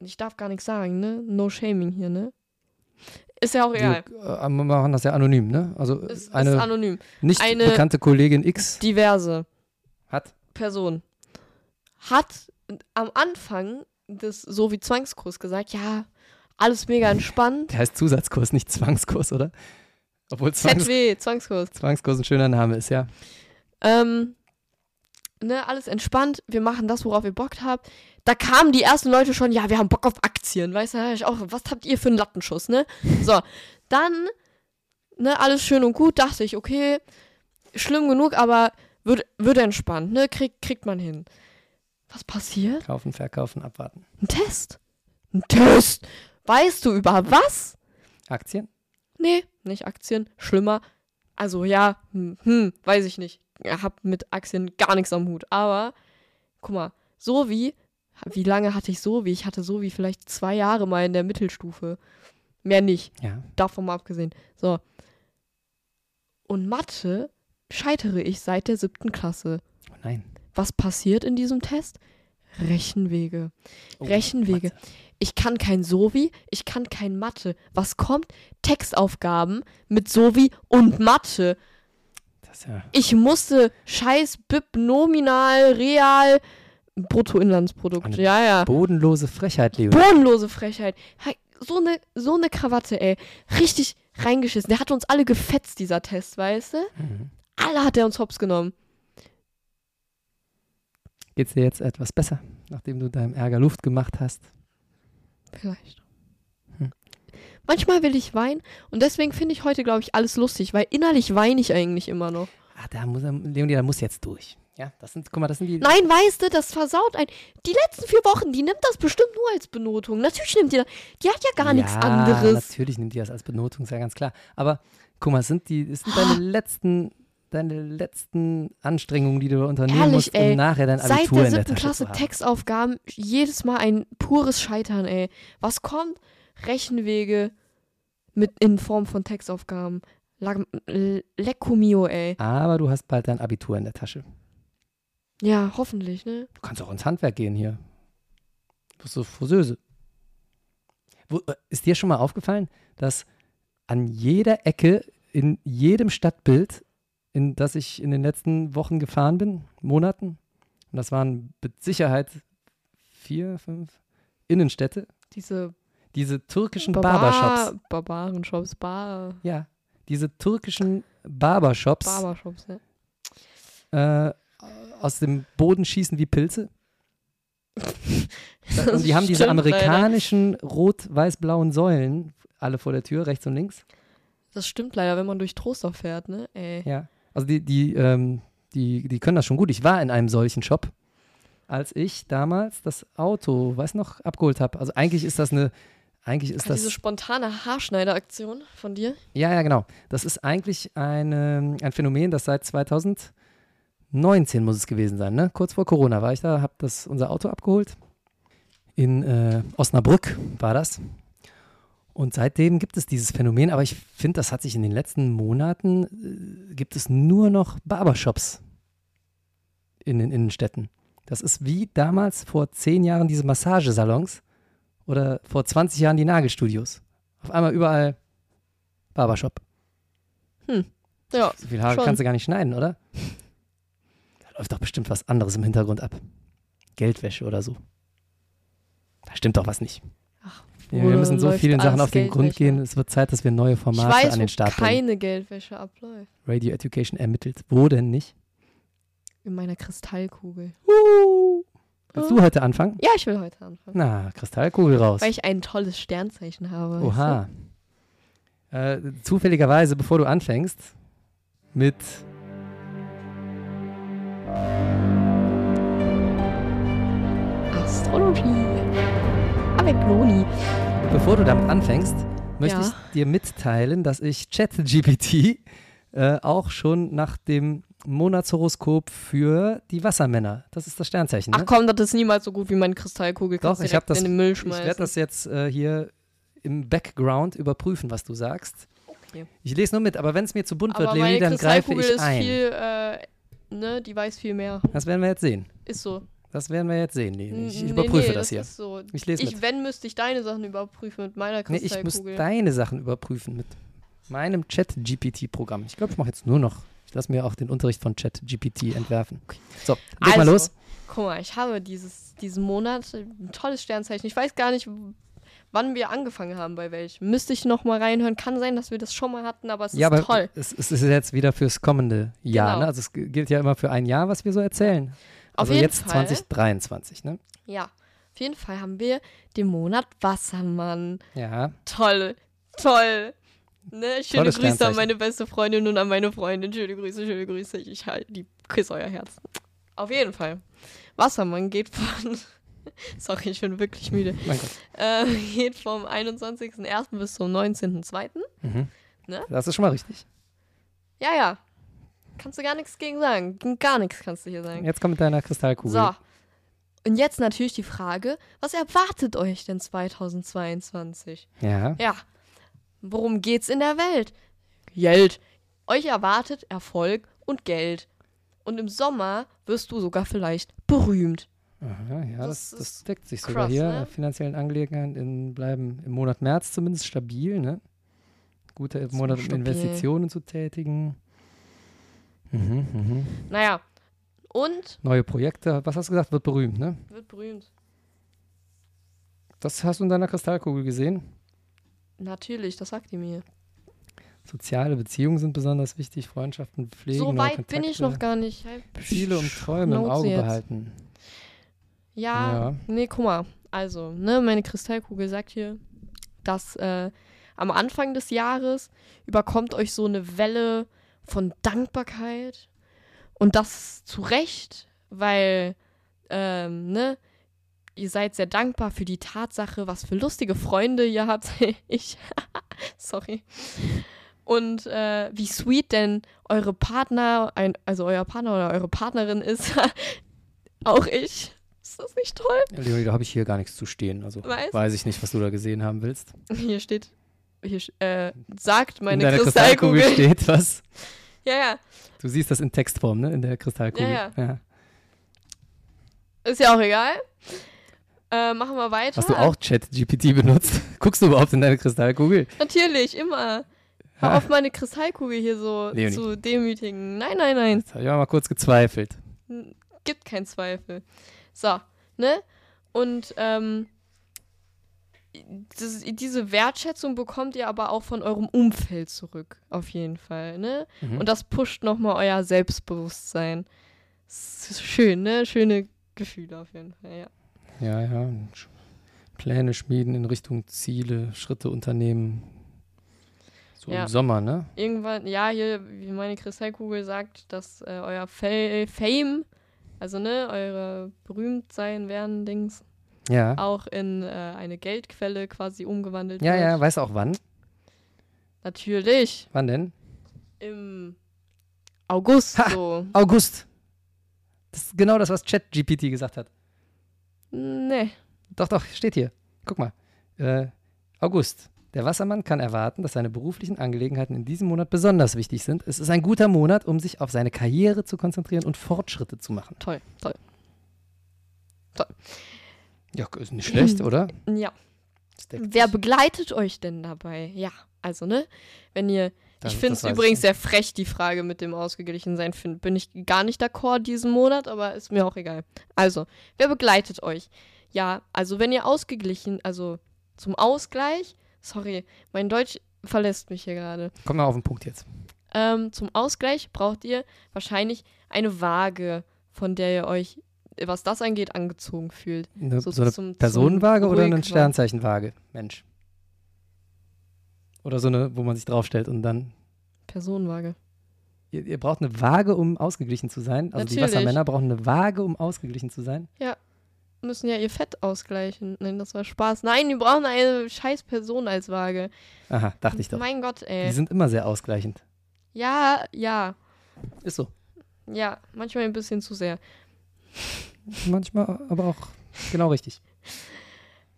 ich darf gar nichts sagen, ne? No shaming hier, ne? Ist ja auch egal. Wir äh, machen das ja anonym, ne? Also Ist, ist eine anonym. nicht eine- bekannte Kollegin X Diverse hat. Person hat am Anfang des so wie Zwangskurs gesagt, ja, alles mega entspannt. Der heißt Zusatzkurs, nicht Zwangskurs, oder? Obwohl Zwangs ZW, Zwangskurs. Zwangskurs ein schöner Name ist, ja. Ähm, ne, alles entspannt, wir machen das, worauf ihr Bock habt. Da kamen die ersten Leute schon, ja, wir haben Bock auf Aktien, weißt du, ich auch, was habt ihr für einen Lattenschuss, ne? So, dann, ne, alles schön und gut, dachte ich, okay, schlimm genug, aber wird, wird entspannt, ne? Krieg, kriegt man hin. Was passiert? Kaufen, verkaufen, abwarten. Ein Test. Ein Test. Weißt du über was? Aktien? Nee, nicht Aktien. Schlimmer. Also ja, hm, hm weiß ich nicht. Ich hab mit Aktien gar nichts am Hut. Aber, guck mal, so wie, wie lange hatte ich so wie? Ich hatte so wie vielleicht zwei Jahre mal in der Mittelstufe. Mehr nicht. Ja. Davon mal abgesehen. So. Und Mathe scheitere ich seit der siebten Klasse. Oh nein. Was passiert in diesem Test? Rechenwege. Oh, Rechenwege. Mathe. Ich kann kein Sovi, ich kann kein Mathe. Was kommt? Textaufgaben mit Sovi und Mathe. Ja. Ich musste scheiß BIP, Nominal, Real, Bruttoinlandsprodukt. Eine Ja, ja. Bodenlose Frechheit, Leo. Bodenlose Frechheit. So eine so ne Krawatte, ey. Richtig reingeschissen. Der hat uns alle gefetzt, dieser Test, weißt du? Mhm. Alle hat er uns hops genommen. Geht's dir jetzt etwas besser, nachdem du deinem Ärger Luft gemacht hast? Vielleicht. Hm. Manchmal will ich weinen und deswegen finde ich heute, glaube ich, alles lustig, weil innerlich weine ich eigentlich immer noch. Ah, da muss er, Leonie, da muss jetzt durch. Ja, das sind, guck mal, das sind die. Nein, weißt du, das versaut ein. Die letzten vier Wochen, die nimmt das bestimmt nur als Benotung. Natürlich nimmt die das. Die hat ja gar nichts ja, anderes. Natürlich nimmt die das als Benotung, ist ja ganz klar. Aber guck mal, es sind die, es sind Ah. deine letzten, deine letzten Anstrengungen, die du unternehmen Ehrlich, musst, um ey. nachher dein Seit Abitur in der siebten Klasse. Textaufgaben, jedes Mal ein pures Scheitern, ey. Was kommt? Rechenwege mit in Form von Textaufgaben. L- Lecco mio, ey. Aber du hast bald dein Abitur in der Tasche. Ja, hoffentlich, ne? Du kannst auch ins Handwerk gehen hier. Du bist so Friseuse. Wo, äh, ist dir schon mal aufgefallen, dass an jeder Ecke, in jedem Stadtbild, in das ich in den letzten Wochen gefahren bin, Monaten, und das waren mit Sicherheit vier, fünf Innenstädte, Diese diese türkischen Barbar Barbershops. Barbaren-Shops, Bar Ja, diese türkischen Barbershops Barbershops, ne? äh, aus dem Boden schießen wie Pilze. Und die haben diese amerikanischen rot-weiß-blauen Säulen alle vor der Tür, rechts und links. Das stimmt leider, wenn man durch Trostorf fährt, ne? Ey. Ja. Also die, die, ähm, die, die können das schon gut. Ich war in einem solchen Shop, als ich damals das Auto, weiß noch, abgeholt habe. Also eigentlich ist das eine, eigentlich ist Diese das, spontane Haarschneideraktion von dir. ja, ja, genau. Das ist eigentlich eine, ein Phänomen, das seit 2019 muss es gewesen sein, ne? Kurz vor Corona war ich da, habe das unser Auto abgeholt. In äh, Osnabrück war das. Und seitdem gibt es dieses Phänomen, aber ich finde, das hat sich in den letzten Monaten, äh, gibt es nur noch Barbershops in den Innenstädten. Das ist wie damals vor zehn Jahren diese Massagesalons oder vor 20 Jahren die Nagelstudios. Auf einmal überall Barbershop. Ja, So viel Haare Schon. kannst du gar nicht schneiden, oder? Da läuft doch bestimmt was anderes im Hintergrund ab. Geldwäsche oder so. Da stimmt doch was nicht. Ja, wir müssen so vielen Sachen auf den Grund gehen. Es wird Zeit, dass wir neue Ich Formate weiß, an den Start bringen. keine Geldwäsche abläuft. Radio Education ermittelt. Wo denn nicht? In meiner Kristallkugel. Uh. Willst du heute anfangen? Ja, ich will heute anfangen. Na, Kristallkugel raus. Weil ich ein tolles Sternzeichen habe. Oha. Äh, zufälligerweise, bevor du anfängst, mit? Astrologie. Avec. Bevor du damit anfängst, möchte Ja. ich dir mitteilen, dass ich ChatGPT äh, auch schon nach dem Monatshoroskop für die Wassermänner, das ist das Sternzeichen, ne? Ach komm, das ist niemals so gut wie meine Kristallkugel. Doch, ich habe das, in den Müll ich werde das jetzt äh, hier im Background überprüfen, was du sagst. Okay. Ich lese nur mit, aber wenn es mir zu bunt wird, Aber Leonie, meine dann greife Kristallkugel ich ist ein. viel, äh, ne, die weiß viel mehr. Das werden wir jetzt sehen. Ist so. Das werden wir jetzt sehen, Leonie. Ich N- überprüfe nee, das hier. Ist so. Ich lese Ich, mit. wenn, müsste ich deine Sachen überprüfen mit meiner Nee, ich muss Kristallkugel. deine Sachen überprüfen mit meinem Chat-GPT-Programm. Ich glaube, ich mache jetzt nur noch. Ich lasse mir auch den Unterricht von Chat-GPT entwerfen. So, leg mal Also, los. Guck mal, ich habe dieses, diesen Monat ein tolles Sternzeichen. Ich weiß gar nicht, wann wir angefangen haben, bei welchem. Müsste ich noch mal reinhören. Kann sein, dass wir das schon mal hatten, aber es Ja, ist aber toll. es, es ist jetzt wieder fürs kommende Jahr. Genau. Ne? Also es gilt ja immer für ein Jahr, was wir so erzählen. Auf Also jeden jetzt Fall. 2023, ne? Ja, auf jeden Fall haben wir den Monat Wassermann. Ja. Toll, toll. Ne, schöne Grüße an meine beste Freundin und an meine Freundin. Schöne Grüße, schöne Grüße. Ich halt, die küsse euer Herz. Auf jeden Fall. Wassermann geht von. Sorry, ich bin wirklich müde. Mein Gott. Äh, geht vom 21.01. bis zum 19.02. Mhm. Ne? Das ist schon mal richtig. Ja, ja. Kannst du gar nichts gegen sagen. Gar nichts kannst du hier sagen. Jetzt kommt mit deiner Kristallkugel. So. Und jetzt natürlich die Frage, was erwartet euch denn 2022? Ja. Ja. Worum geht's in der Welt? Geld. Euch erwartet Erfolg und Geld. Und im Sommer wirst du sogar vielleicht berühmt. Aha, ja, Das das, das, deckt sich sogar hier. ne? Finanziellen Angelegenheiten bleiben im Monat März zumindest stabil. Ne? Guter Monat, um. Investitionen zu tätigen. Mhm, mhm. Naja. Und Neue Projekte, was hast du gesagt, wird berühmt, ne? wird berühmt. Das hast du in deiner Kristallkugel gesehen. Natürlich, das sagt die mir. Soziale Beziehungen sind besonders wichtig, Freundschaften pflegen, so weit bin ich Kontakte, noch gar nicht. Ziele und Träume im Auge behalten. Ja, Ja. nee, guck mal. Also, ne, meine Kristallkugel sagt hier, dass äh, am Anfang des Jahres überkommt euch so eine Welle von Dankbarkeit. Und das zu Recht, weil, ähm, ne, ihr seid sehr dankbar für die Tatsache, was für lustige Freunde ihr habt. ich, sorry. Und äh, wie sweet denn eure Partner, ein, also euer Partner oder eure Partnerin ist. Auch ich. Ist das nicht toll? Leonie, da habe ich hier gar nichts zu stehen. Also Weiß? weiß ich nicht, was du da gesehen haben willst. Hier steht, hier äh, sagt meine Kristallkugel. Kristallkugel steht was. ja, ja, Du siehst das in Textform, ne? In der Kristallkugel. Ja, ja. ist ja auch egal. Äh, machen wir weiter. Hast du auch Chat-GPT benutzt? Guckst du überhaupt in deine Kristallkugel? Natürlich, immer. Hör Ha. auf, meine Kristallkugel hier so Leonie. zu demütigen. Nein, nein, nein. Jetzt habe ich auch mal kurz gezweifelt. Gibt keinen Zweifel. So, ne? Und ähm, das, diese Wertschätzung bekommt ihr aber auch von eurem Umfeld zurück, auf jeden Fall, ne? Mhm. Und das pusht nochmal euer Selbstbewusstsein. Das ist schön, ne? Schöne Gefühle auf jeden Fall, ja. Ja, ja. Pläne schmieden in Richtung Ziele, Schritte unternehmen. So Ja. im Sommer, ne? Irgendwann, ja, hier, wie meine Kristallkugel sagt, dass äh, euer Fa Fame, also ne, eure Berühmtsein werden Dings, Ja. auch in äh, eine Geldquelle quasi umgewandelt Ja, wird. ja. Weißt du auch wann? Natürlich. Wann denn? Im August Ha! so. August. Das ist genau das, was ChatGPT gesagt hat. Nee. Doch, doch, steht hier. Guck mal. Äh, August. Der Wassermann kann erwarten, dass seine beruflichen Angelegenheiten in diesem Monat besonders wichtig sind. Es ist ein guter Monat, um sich auf seine Karriere zu konzentrieren und Fortschritte zu machen. Toll, toll. Ja, ist nicht schlecht, oder? Ja. Wer begleitet euch denn dabei? Ja, also ne, wenn ihr Das- ich finde es übrigens sehr frech, die Frage mit dem Ausgeglichensein. Find, bin ich gar nicht d'accord diesen Monat, aber ist mir auch egal. Also, wer begleitet euch? Ja, also wenn ihr ausgeglichen, also zum Ausgleich, sorry, mein Deutsch verlässt mich hier gerade. Komm mal auf den Punkt jetzt. Ähm, zum Ausgleich braucht ihr wahrscheinlich eine Waage, von der ihr euch, was das angeht, angezogen fühlt. Eine, So so, eine Personenwaage oder eine Ruhigwagen. Sternzeichenwaage? Mensch. Oder so eine, wo man sich draufstellt und dann. Personenwaage. Ihr, ihr braucht eine Waage, um ausgeglichen zu sein. Also die Natürlich. Wassermänner brauchen eine Waage, um ausgeglichen zu sein. Müssen ja ihr Fett ausgleichen. Nein, das war Spaß. Nein, die brauchen eine scheiß Person als Waage. Aha, dachte ich doch. Mein Gott, Die ey. sind immer sehr ausgleichend. Ja, ja, Ist so. ja. Manchmal ein bisschen zu sehr. Manchmal aber auch genau richtig.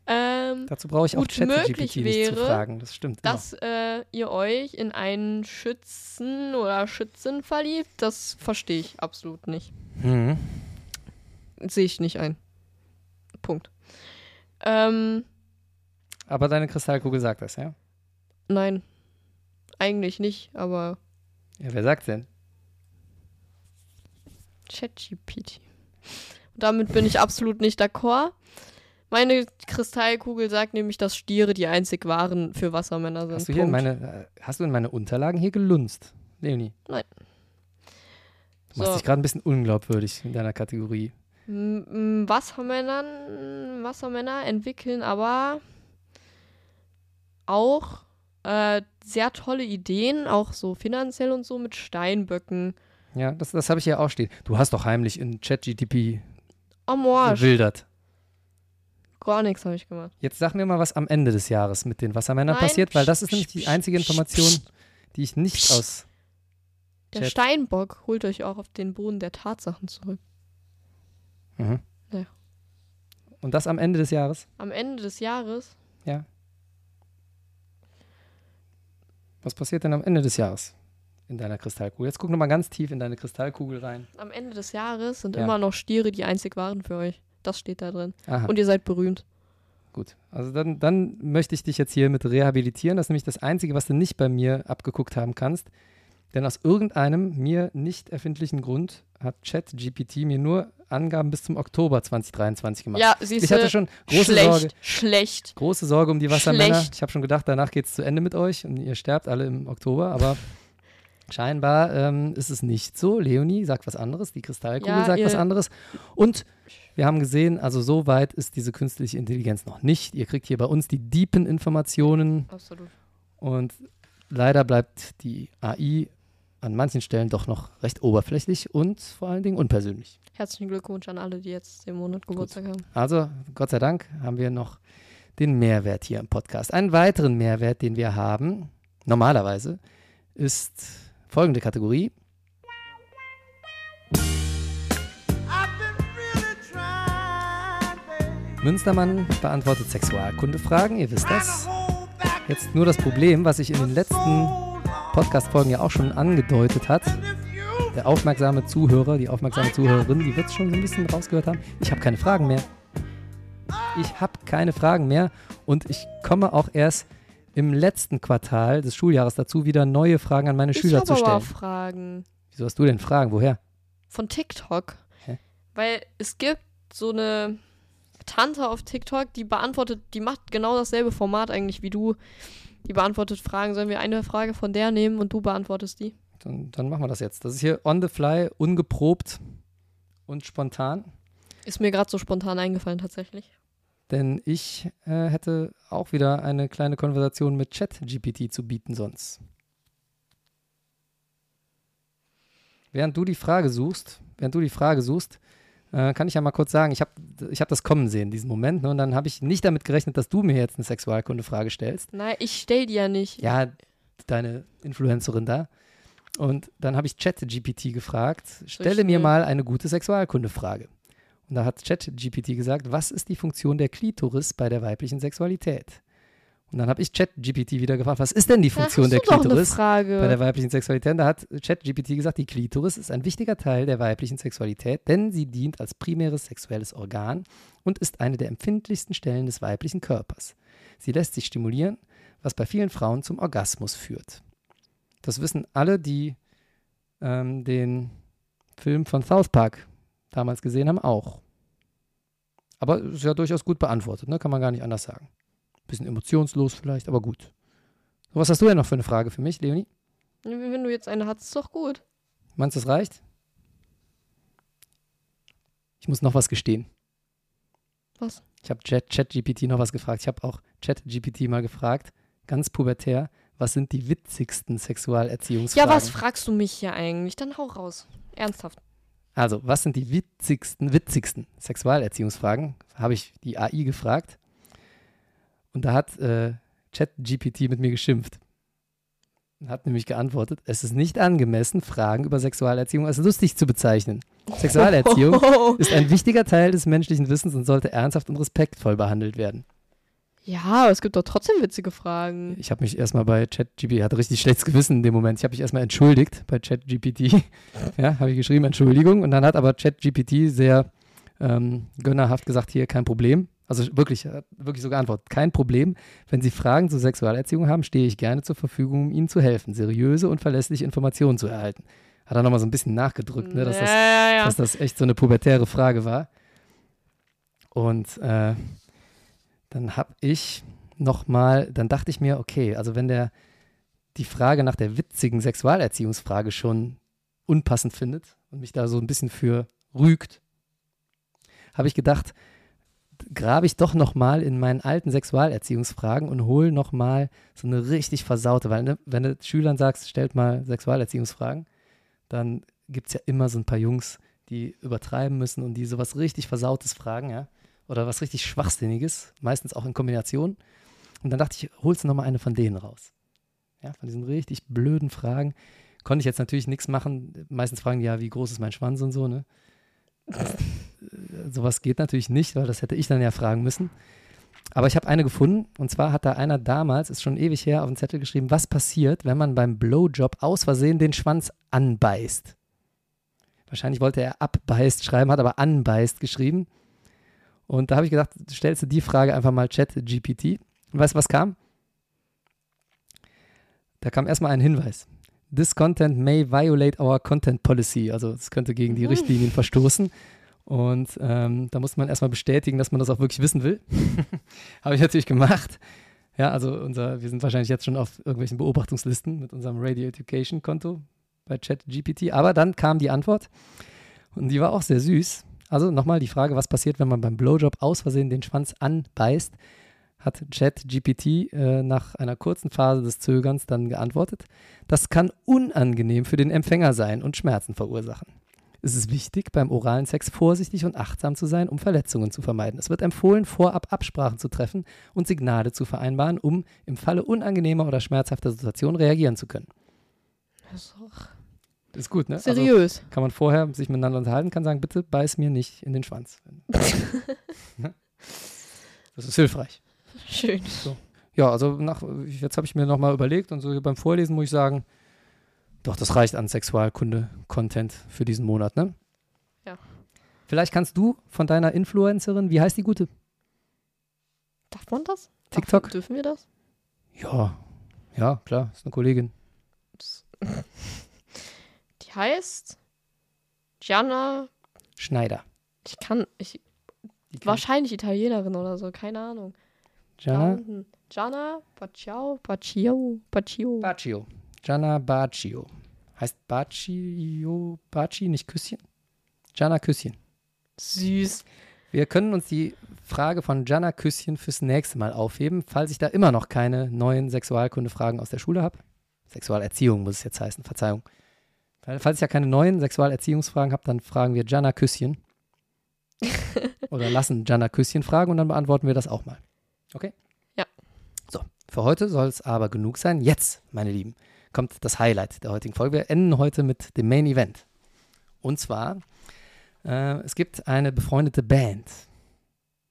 Ähm, Dazu brauche ich auch ChatGPT nicht zu fragen. Das stimmt. dass äh, ihr euch in einen Schützen oder Schützen verliebt, das verstehe ich absolut nicht. Mhm. Sehe ich nicht ein. Punkt. Ähm, Aber deine Kristallkugel sagt das, ja? nein. Eigentlich nicht, aber Ja, wer sagt denn? ChatGPT. Damit bin ich absolut nicht d'accord. Meine Kristallkugel sagt nämlich, dass Stiere die einzig wahren für Wassermänner sind. Hast du hier in meine, hast du in meine Unterlagen hier gelunzt, Leonie? Nein. Du machst So. dich gerade ein bisschen unglaubwürdig in deiner Kategorie. M- Wassermännern, Wassermänner entwickeln aber auch äh, sehr tolle Ideen, auch so finanziell und so mit Steinböcken. Ja, das, das habe ich hier auch stehen. Du hast doch heimlich in ChatGTP gewildert. Gar nichts habe ich gemacht. Jetzt sag mir mal, was am Ende des Jahres mit den Wassermännern Nein. passiert, weil das ist nämlich die einzige Information, die ich nicht aus. Der Chat. Steinbock holt euch auch auf den Boden der Tatsachen zurück. Mhm. Ja. Und das am Ende des Jahres? Am Ende des Jahres, Ja. Was passiert denn am Ende des Jahres in deiner Kristallkugel? Jetzt guck noch mal ganz tief in deine Kristallkugel rein. am Ende des Jahres sind Ja. immer noch Stiere, die einzig waren für euch. Das steht da drin. Aha. Und ihr seid berühmt. Gut, also dann, dann möchte ich dich jetzt hier mit rehabilitieren. Das ist nämlich das Einzige, was du nicht bei mir abgeguckt haben kannst. Denn aus irgendeinem mir nicht erfindlichen Grund hat ChatGPT mir nur Angaben bis zum Oktober 2023 gemacht. Ja, siehst ich du. hatte schon große schlecht, Sorge, schlecht. große Sorge um die Wassermänner. Schlecht. Ich habe schon gedacht, danach geht es zu Ende mit euch und ihr sterbt alle im Oktober, aber scheinbar ähm, ist es nicht so. Leonie sagt was anderes, die Kristallkugel Ja, sagt was anderes. Und wir haben gesehen, also so weit ist diese künstliche Intelligenz noch nicht. Ihr kriegt hier bei uns die deepen Informationen Absolut. und leider bleibt die AI an manchen Stellen doch noch recht oberflächlich und vor allen Dingen unpersönlich. Herzlichen Glückwunsch an alle, die jetzt den Monat Geburtstag haben. Also, Gott sei Dank haben wir noch den Mehrwert hier im Podcast. Einen weiteren Mehrwert, den wir haben, normalerweise, ist folgende Kategorie. Münstermann beantwortet Sexualkundefragen, ihr wisst das. Jetzt nur das Problem, was sich in den letzten Podcast-Folgen ja auch schon angedeutet hat. Der aufmerksame Zuhörer, die aufmerksame Zuhörerin, die wird es schon so ein bisschen rausgehört haben. Ich habe keine Fragen mehr. Ich habe keine Fragen mehr und ich komme auch erst im letzten Quartal des Schuljahres dazu, wieder neue Fragen an meine Ich Schüler habe zu stellen. Fragen Wieso hast du denn Fragen? Woher? von TikTok. Hä? Weil es gibt so eine Tante auf TikTok, die beantwortet, die macht genau dasselbe Format eigentlich wie du. Die beantwortet Fragen. Sollen wir eine Frage von der nehmen und du beantwortest die? Dann, dann machen wir das jetzt. Das ist hier on the fly, ungeprobt und spontan. Ist mir gerade so spontan eingefallen tatsächlich. Denn ich äh, hätte auch wieder eine kleine Konversation mit ChatGPT zu bieten sonst. Während du die Frage suchst, während du die Frage suchst, äh, kann ich ja mal kurz sagen, ich habe ich hab das kommen sehen, diesen Moment, ne, und dann habe ich nicht damit gerechnet, dass du mir jetzt eine Sexualkundefrage stellst. Nein, ich stell die ja nicht. Ja, deine Influencerin da. Und dann habe ich ChatGPT gefragt, stelle mir schnell? mal eine gute Sexualkundefrage. Und da hat ChatGPT gesagt, was ist die Funktion der Klitoris bei der weiblichen Sexualität? Und dann habe ich ChatGPT wieder gefragt, was ist denn die Funktion der Klitoris Frage. bei der weiblichen Sexualität? Und da hat ChatGPT gesagt, die Klitoris ist ein wichtiger Teil der weiblichen Sexualität, denn sie dient als primäres sexuelles Organ und ist eine der empfindlichsten Stellen des weiblichen Körpers. Sie lässt sich stimulieren, was bei vielen Frauen zum Orgasmus führt. Das wissen alle, die ähm, den Film von South Park damals gesehen haben, auch. Aber ist ja durchaus gut beantwortet, ne? kann man gar nicht anders sagen. Bisschen emotionslos vielleicht, aber gut. Was hast du denn noch für eine Frage für mich, Leonie? Wenn du jetzt eine hast, ist doch gut. Meinst du, das reicht? Ich muss noch was gestehen. Was? Ich habe Chat- ChatGPT noch was gefragt. Ich habe auch ChatGPT mal gefragt, ganz pubertär, was sind die witzigsten Ja, Sexualerziehungsfragen? was fragst du mich hier eigentlich? Dann hau raus. Ernsthaft. Also, was sind die witzigsten, witzigsten Sexualerziehungsfragen? Habe ich die AI gefragt. Und da hat äh, ChatGPT mit mir geschimpft. Und Hat nämlich geantwortet, es ist nicht angemessen, Fragen über Sexualerziehung als lustig zu bezeichnen. Sexualerziehung ist ein wichtiger Teil des menschlichen Wissens und sollte ernsthaft und respektvoll behandelt werden. Ja, es gibt doch trotzdem witzige Fragen. Ich habe mich erstmal bei ChatGPT, hatte richtig schlechtes Gewissen in dem Moment. Ich habe mich erstmal entschuldigt bei ChatGPT. ja, habe ich geschrieben, Entschuldigung. Und dann hat aber ChatGPT sehr ähm, gönnerhaft gesagt, hier kein Problem. Also wirklich, wirklich so geantwortet, kein Problem. Wenn Sie Fragen zur Sexualerziehung haben, stehe ich gerne zur Verfügung, um Ihnen zu helfen, seriöse und verlässliche Informationen zu erhalten. Hat er nochmal so ein bisschen nachgedrückt, ne, dass das ja, ja, ja. dass das echt so eine pubertäre Frage war. Und äh, dann habe ich nochmal, dann dachte ich mir, okay, also wenn der die Frage nach der witzigen Sexualerziehungsfrage schon unpassend findet und mich da so ein bisschen für rügt, habe ich gedacht, grabe ich doch noch mal in meinen alten Sexualerziehungsfragen und hole noch mal so eine richtig versaute, weil ne, wenn du Schülern sagst, stellt mal Sexualerziehungsfragen, dann gibt es ja immer so ein paar Jungs, die übertreiben müssen und die sowas richtig Versautes fragen, ja, oder was richtig Schwachsinniges, meistens auch in Kombination. Und dann dachte ich, holst du noch mal eine von denen raus. Ja, von diesen richtig blöden Fragen. Konnte ich jetzt natürlich nichts machen. Meistens fragen die ja, wie groß ist mein Schwanz und so, ne? Das, äh, sowas geht natürlich nicht, weil das hätte ich dann ja fragen müssen. Aber ich habe eine gefunden und zwar hat da einer damals, ist schon ewig her, auf den Zettel geschrieben, was passiert, wenn man beim Blowjob aus Versehen den Schwanz anbeißt. Wahrscheinlich wollte er abbeißt schreiben, hat aber anbeißt geschrieben. Und da habe ich gedacht, stellst du die Frage einfach mal Chat GPT. Und weißt du, was kam? Da kam erstmal ein Hinweis. This content may violate our content policy. Also es könnte gegen die Richtlinien verstoßen. Und ähm, da muss man erstmal bestätigen, dass man das auch wirklich wissen will. Habe ich natürlich gemacht. Ja, also unser, wir sind wahrscheinlich jetzt schon auf irgendwelchen Beobachtungslisten mit unserem Radio Education Konto bei ChatGPT. Aber dann kam die Antwort und die war auch sehr süß. Also nochmal die Frage, was passiert, wenn man beim Blowjob aus Versehen den Schwanz anbeißt? hat ChatGPT äh, nach einer kurzen Phase des Zögerns dann geantwortet. Das kann unangenehm für den Empfänger sein und Schmerzen verursachen. Es ist wichtig, beim oralen Sex vorsichtig und achtsam zu sein, um Verletzungen zu vermeiden. Es wird empfohlen, vorab Absprachen zu treffen und Signale zu vereinbaren, um im Falle unangenehmer oder schmerzhafter Situationen reagieren zu können. Das ist Das ist gut, ne? seriös. Also kann man vorher sich miteinander unterhalten, kann sagen, bitte beiß mir nicht in den Schwanz. Ne? das ist hilfreich. Schön. Ja, also nach, jetzt habe ich mir nochmal überlegt und so beim Vorlesen muss ich sagen, doch, das reicht an Sexualkunde-Content für diesen Monat, ne? Ja. Vielleicht kannst du von deiner Influencerin, wie heißt die gute? Darf man das? TikTok? Darf, dürfen wir das? Ja, ja, klar, ist eine Kollegin. Heißt Gianna. Schneider. Ich kann. Ich, kennt- wahrscheinlich Italienerin oder so, keine Ahnung. Gianna. Gianna Baccio, Baccio, Baccio. Baccio. Gianna Baccio. Heißt Baccio, Baci, nicht Küsschen? Gianna Küsschen. Süß. Wir können uns die Frage von Gianna Küsschen fürs nächste Mal aufheben, falls ich da immer noch keine neuen Sexualkunde-Fragen aus der Schule habe. Sexualerziehung muss es jetzt heißen, Verzeihung. Falls ja keine neuen Sexualerziehungsfragen habe, dann fragen wir Gianna Küsschen. Oder lassen Gianna Küsschen fragen und dann beantworten wir das auch mal. Okay? Ja. So, für heute soll es aber genug sein. Jetzt, meine Lieben, kommt das Highlight der heutigen Folge. Wir enden heute mit dem Main Event. Und zwar, äh, es gibt eine befreundete Band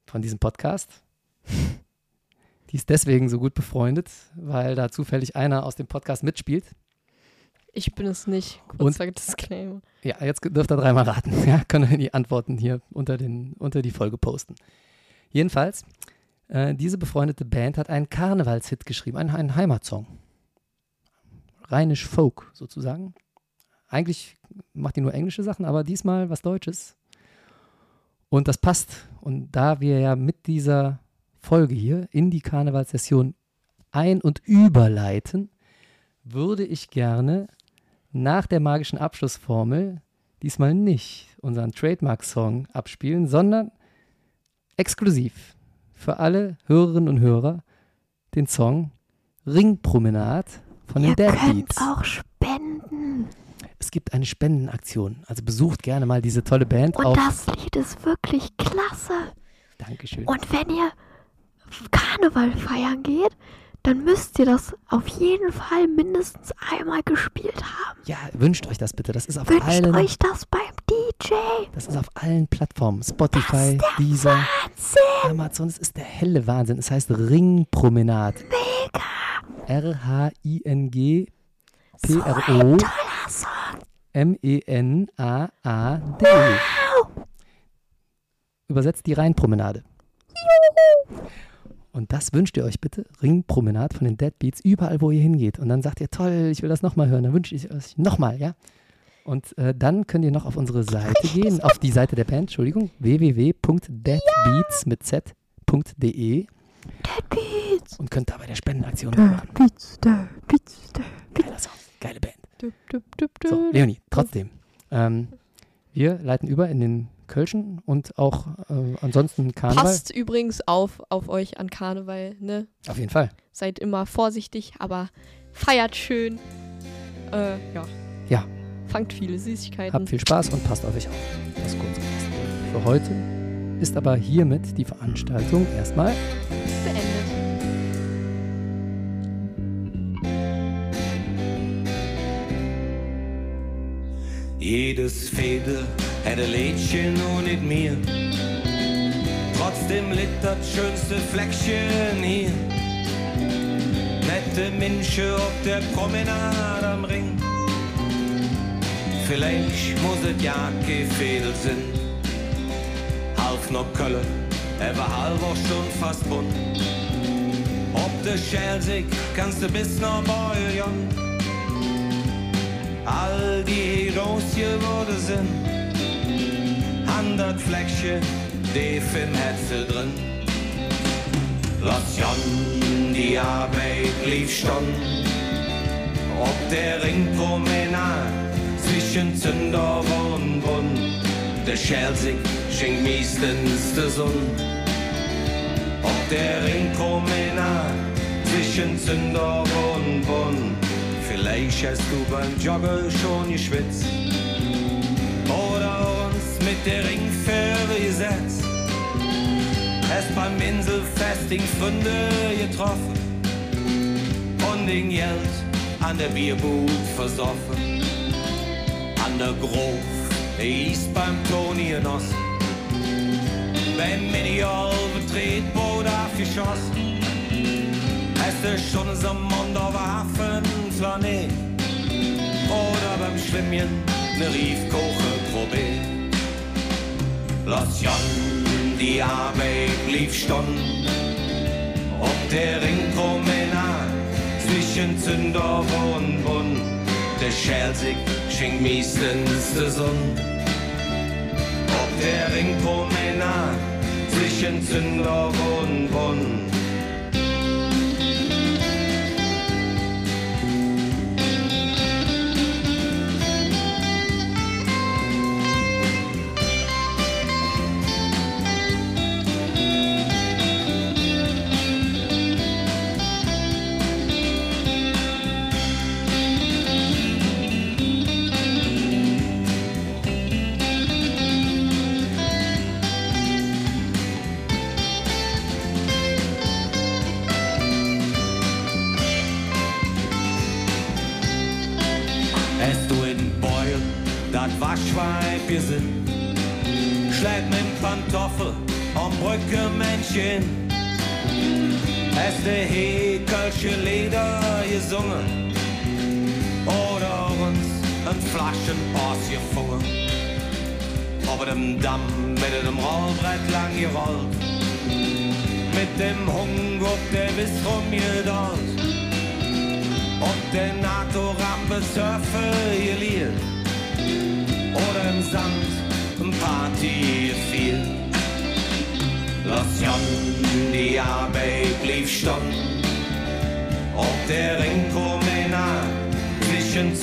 von diesem Podcast. Die ist deswegen so gut befreundet, weil da zufällig einer aus dem Podcast mitspielt. Ich bin es nicht. Und- Kurzer Disclaimer. Ja, jetzt dürft ihr dreimal raten. Ja, können wir die Antworten hier unter, den, unter die Folge posten. Jedenfalls, äh, diese befreundete Band hat einen Karnevalshit geschrieben, einen, einen Heimatsong. Rheinisch Folk sozusagen. Eigentlich macht die nur englische Sachen, aber diesmal was Deutsches. Und das passt. Und da wir ja mit dieser Folge hier in die Karnevalssession ein- und überleiten, würde ich gerne nach der magischen Abschlussformel diesmal nicht unseren Trademark-Song abspielen, sondern exklusiv für alle Hörerinnen und Hörer den Song Ringpromenade von den Ihr Dead könnt Beats. auch spenden. Es gibt eine Spendenaktion, also besucht gerne mal diese tolle Band Und das Lied ist wirklich klasse. Dankeschön. Und wenn ihr Karneval feiern geht, dann müsst ihr das auf jeden Fall mindestens einmal gespielt haben. Ja, wünscht euch das bitte. Das ist auf Wünscht allen, euch das beim DJ. das ist auf allen Plattformen. Spotify, Deezer, Amazon. Es ist der helle Wahnsinn. Es heißt Ringpromenade. Mega. R-H-I-N-G So P-R-O ein toller Song. M-E-N-A-A-D. Übersetzt die Rheinpromenade. Und das wünscht ihr euch bitte, Ringpromenade von den Dead Beats, überall, wo ihr hingeht. Und dann sagt ihr, toll, ich will das nochmal hören. Dann wünsche ich euch nochmal, ja? Und äh, dann könnt ihr noch auf unsere Seite gehen, auf die Seite der Band, Entschuldigung, www.deadbeats mit z.de Dead Beats. und könnt da bei der Spendenaktion mitmachen. Dead Beats. Dead Beats. Dead Beats. Geiler Song, geile Band. So. Leonie, trotzdem. Ähm, wir leiten über in den Kölschen und auch äh, ansonsten Karneval. Passt übrigens auf, auf euch an Karneval, ne? Auf jeden Fall. Seid immer vorsichtig, aber feiert schön. Äh, ja. Ja. Fangt viele Süßigkeiten. Habt viel Spaß und passt auf euch auf. Das kurz. Für heute ist aber hiermit die Veranstaltung erstmal beendet. Jedes Fädel hätte Lädchen und nicht mir. Trotzdem litt das schönste Fleckchen hier. Nette Menschen auf der Promenade am Ring. Vielleicht muss es ja kein Fädel sein. Half noch Kölle, er war halber Stunde fast bunt. Ob der Schelsig kannst du bis nach Bouillon. All die Heroes hier wurde sind. Hundert Fleckchen, die im Hetzel drin. Lass Jon die Arbeit lief schon. Ob der Ringpromenade zwischen Zündorf und Brunn. Der Schelsig schenkt meistens der Sonn. Ob der Ringpromenade zwischen Zündorf und Brunn. Vielleicht hast du beim Joggen schon geschwitzt. Der Ringfähre gesetzt. Hast beim Inselfesting Funde getroffen. Und den Geld an der Bierbuch versoffen. An der Grof, ist beim Toni genossen. Beim Medial Betretboot abgeschossen. Hast du schon so Mund auf Hafenplanet? Oder beim Schwimmen ne Riefkoche probiert? Lass Jon die Arbeit lief stunden. Ob der Ringpromenade zwischen Zündorf und Brunn. Der Schelsig schenkt meistens der Sonn. Ob der Ringpromenade zwischen Zündorf und Brunn.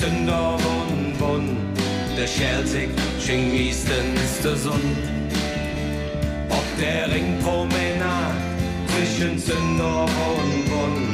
Zündorf und Bunn. Der Schelsig schenkt meistens der Sonn. Ob der Ringpromenade zwischen Zündorf und Bunn.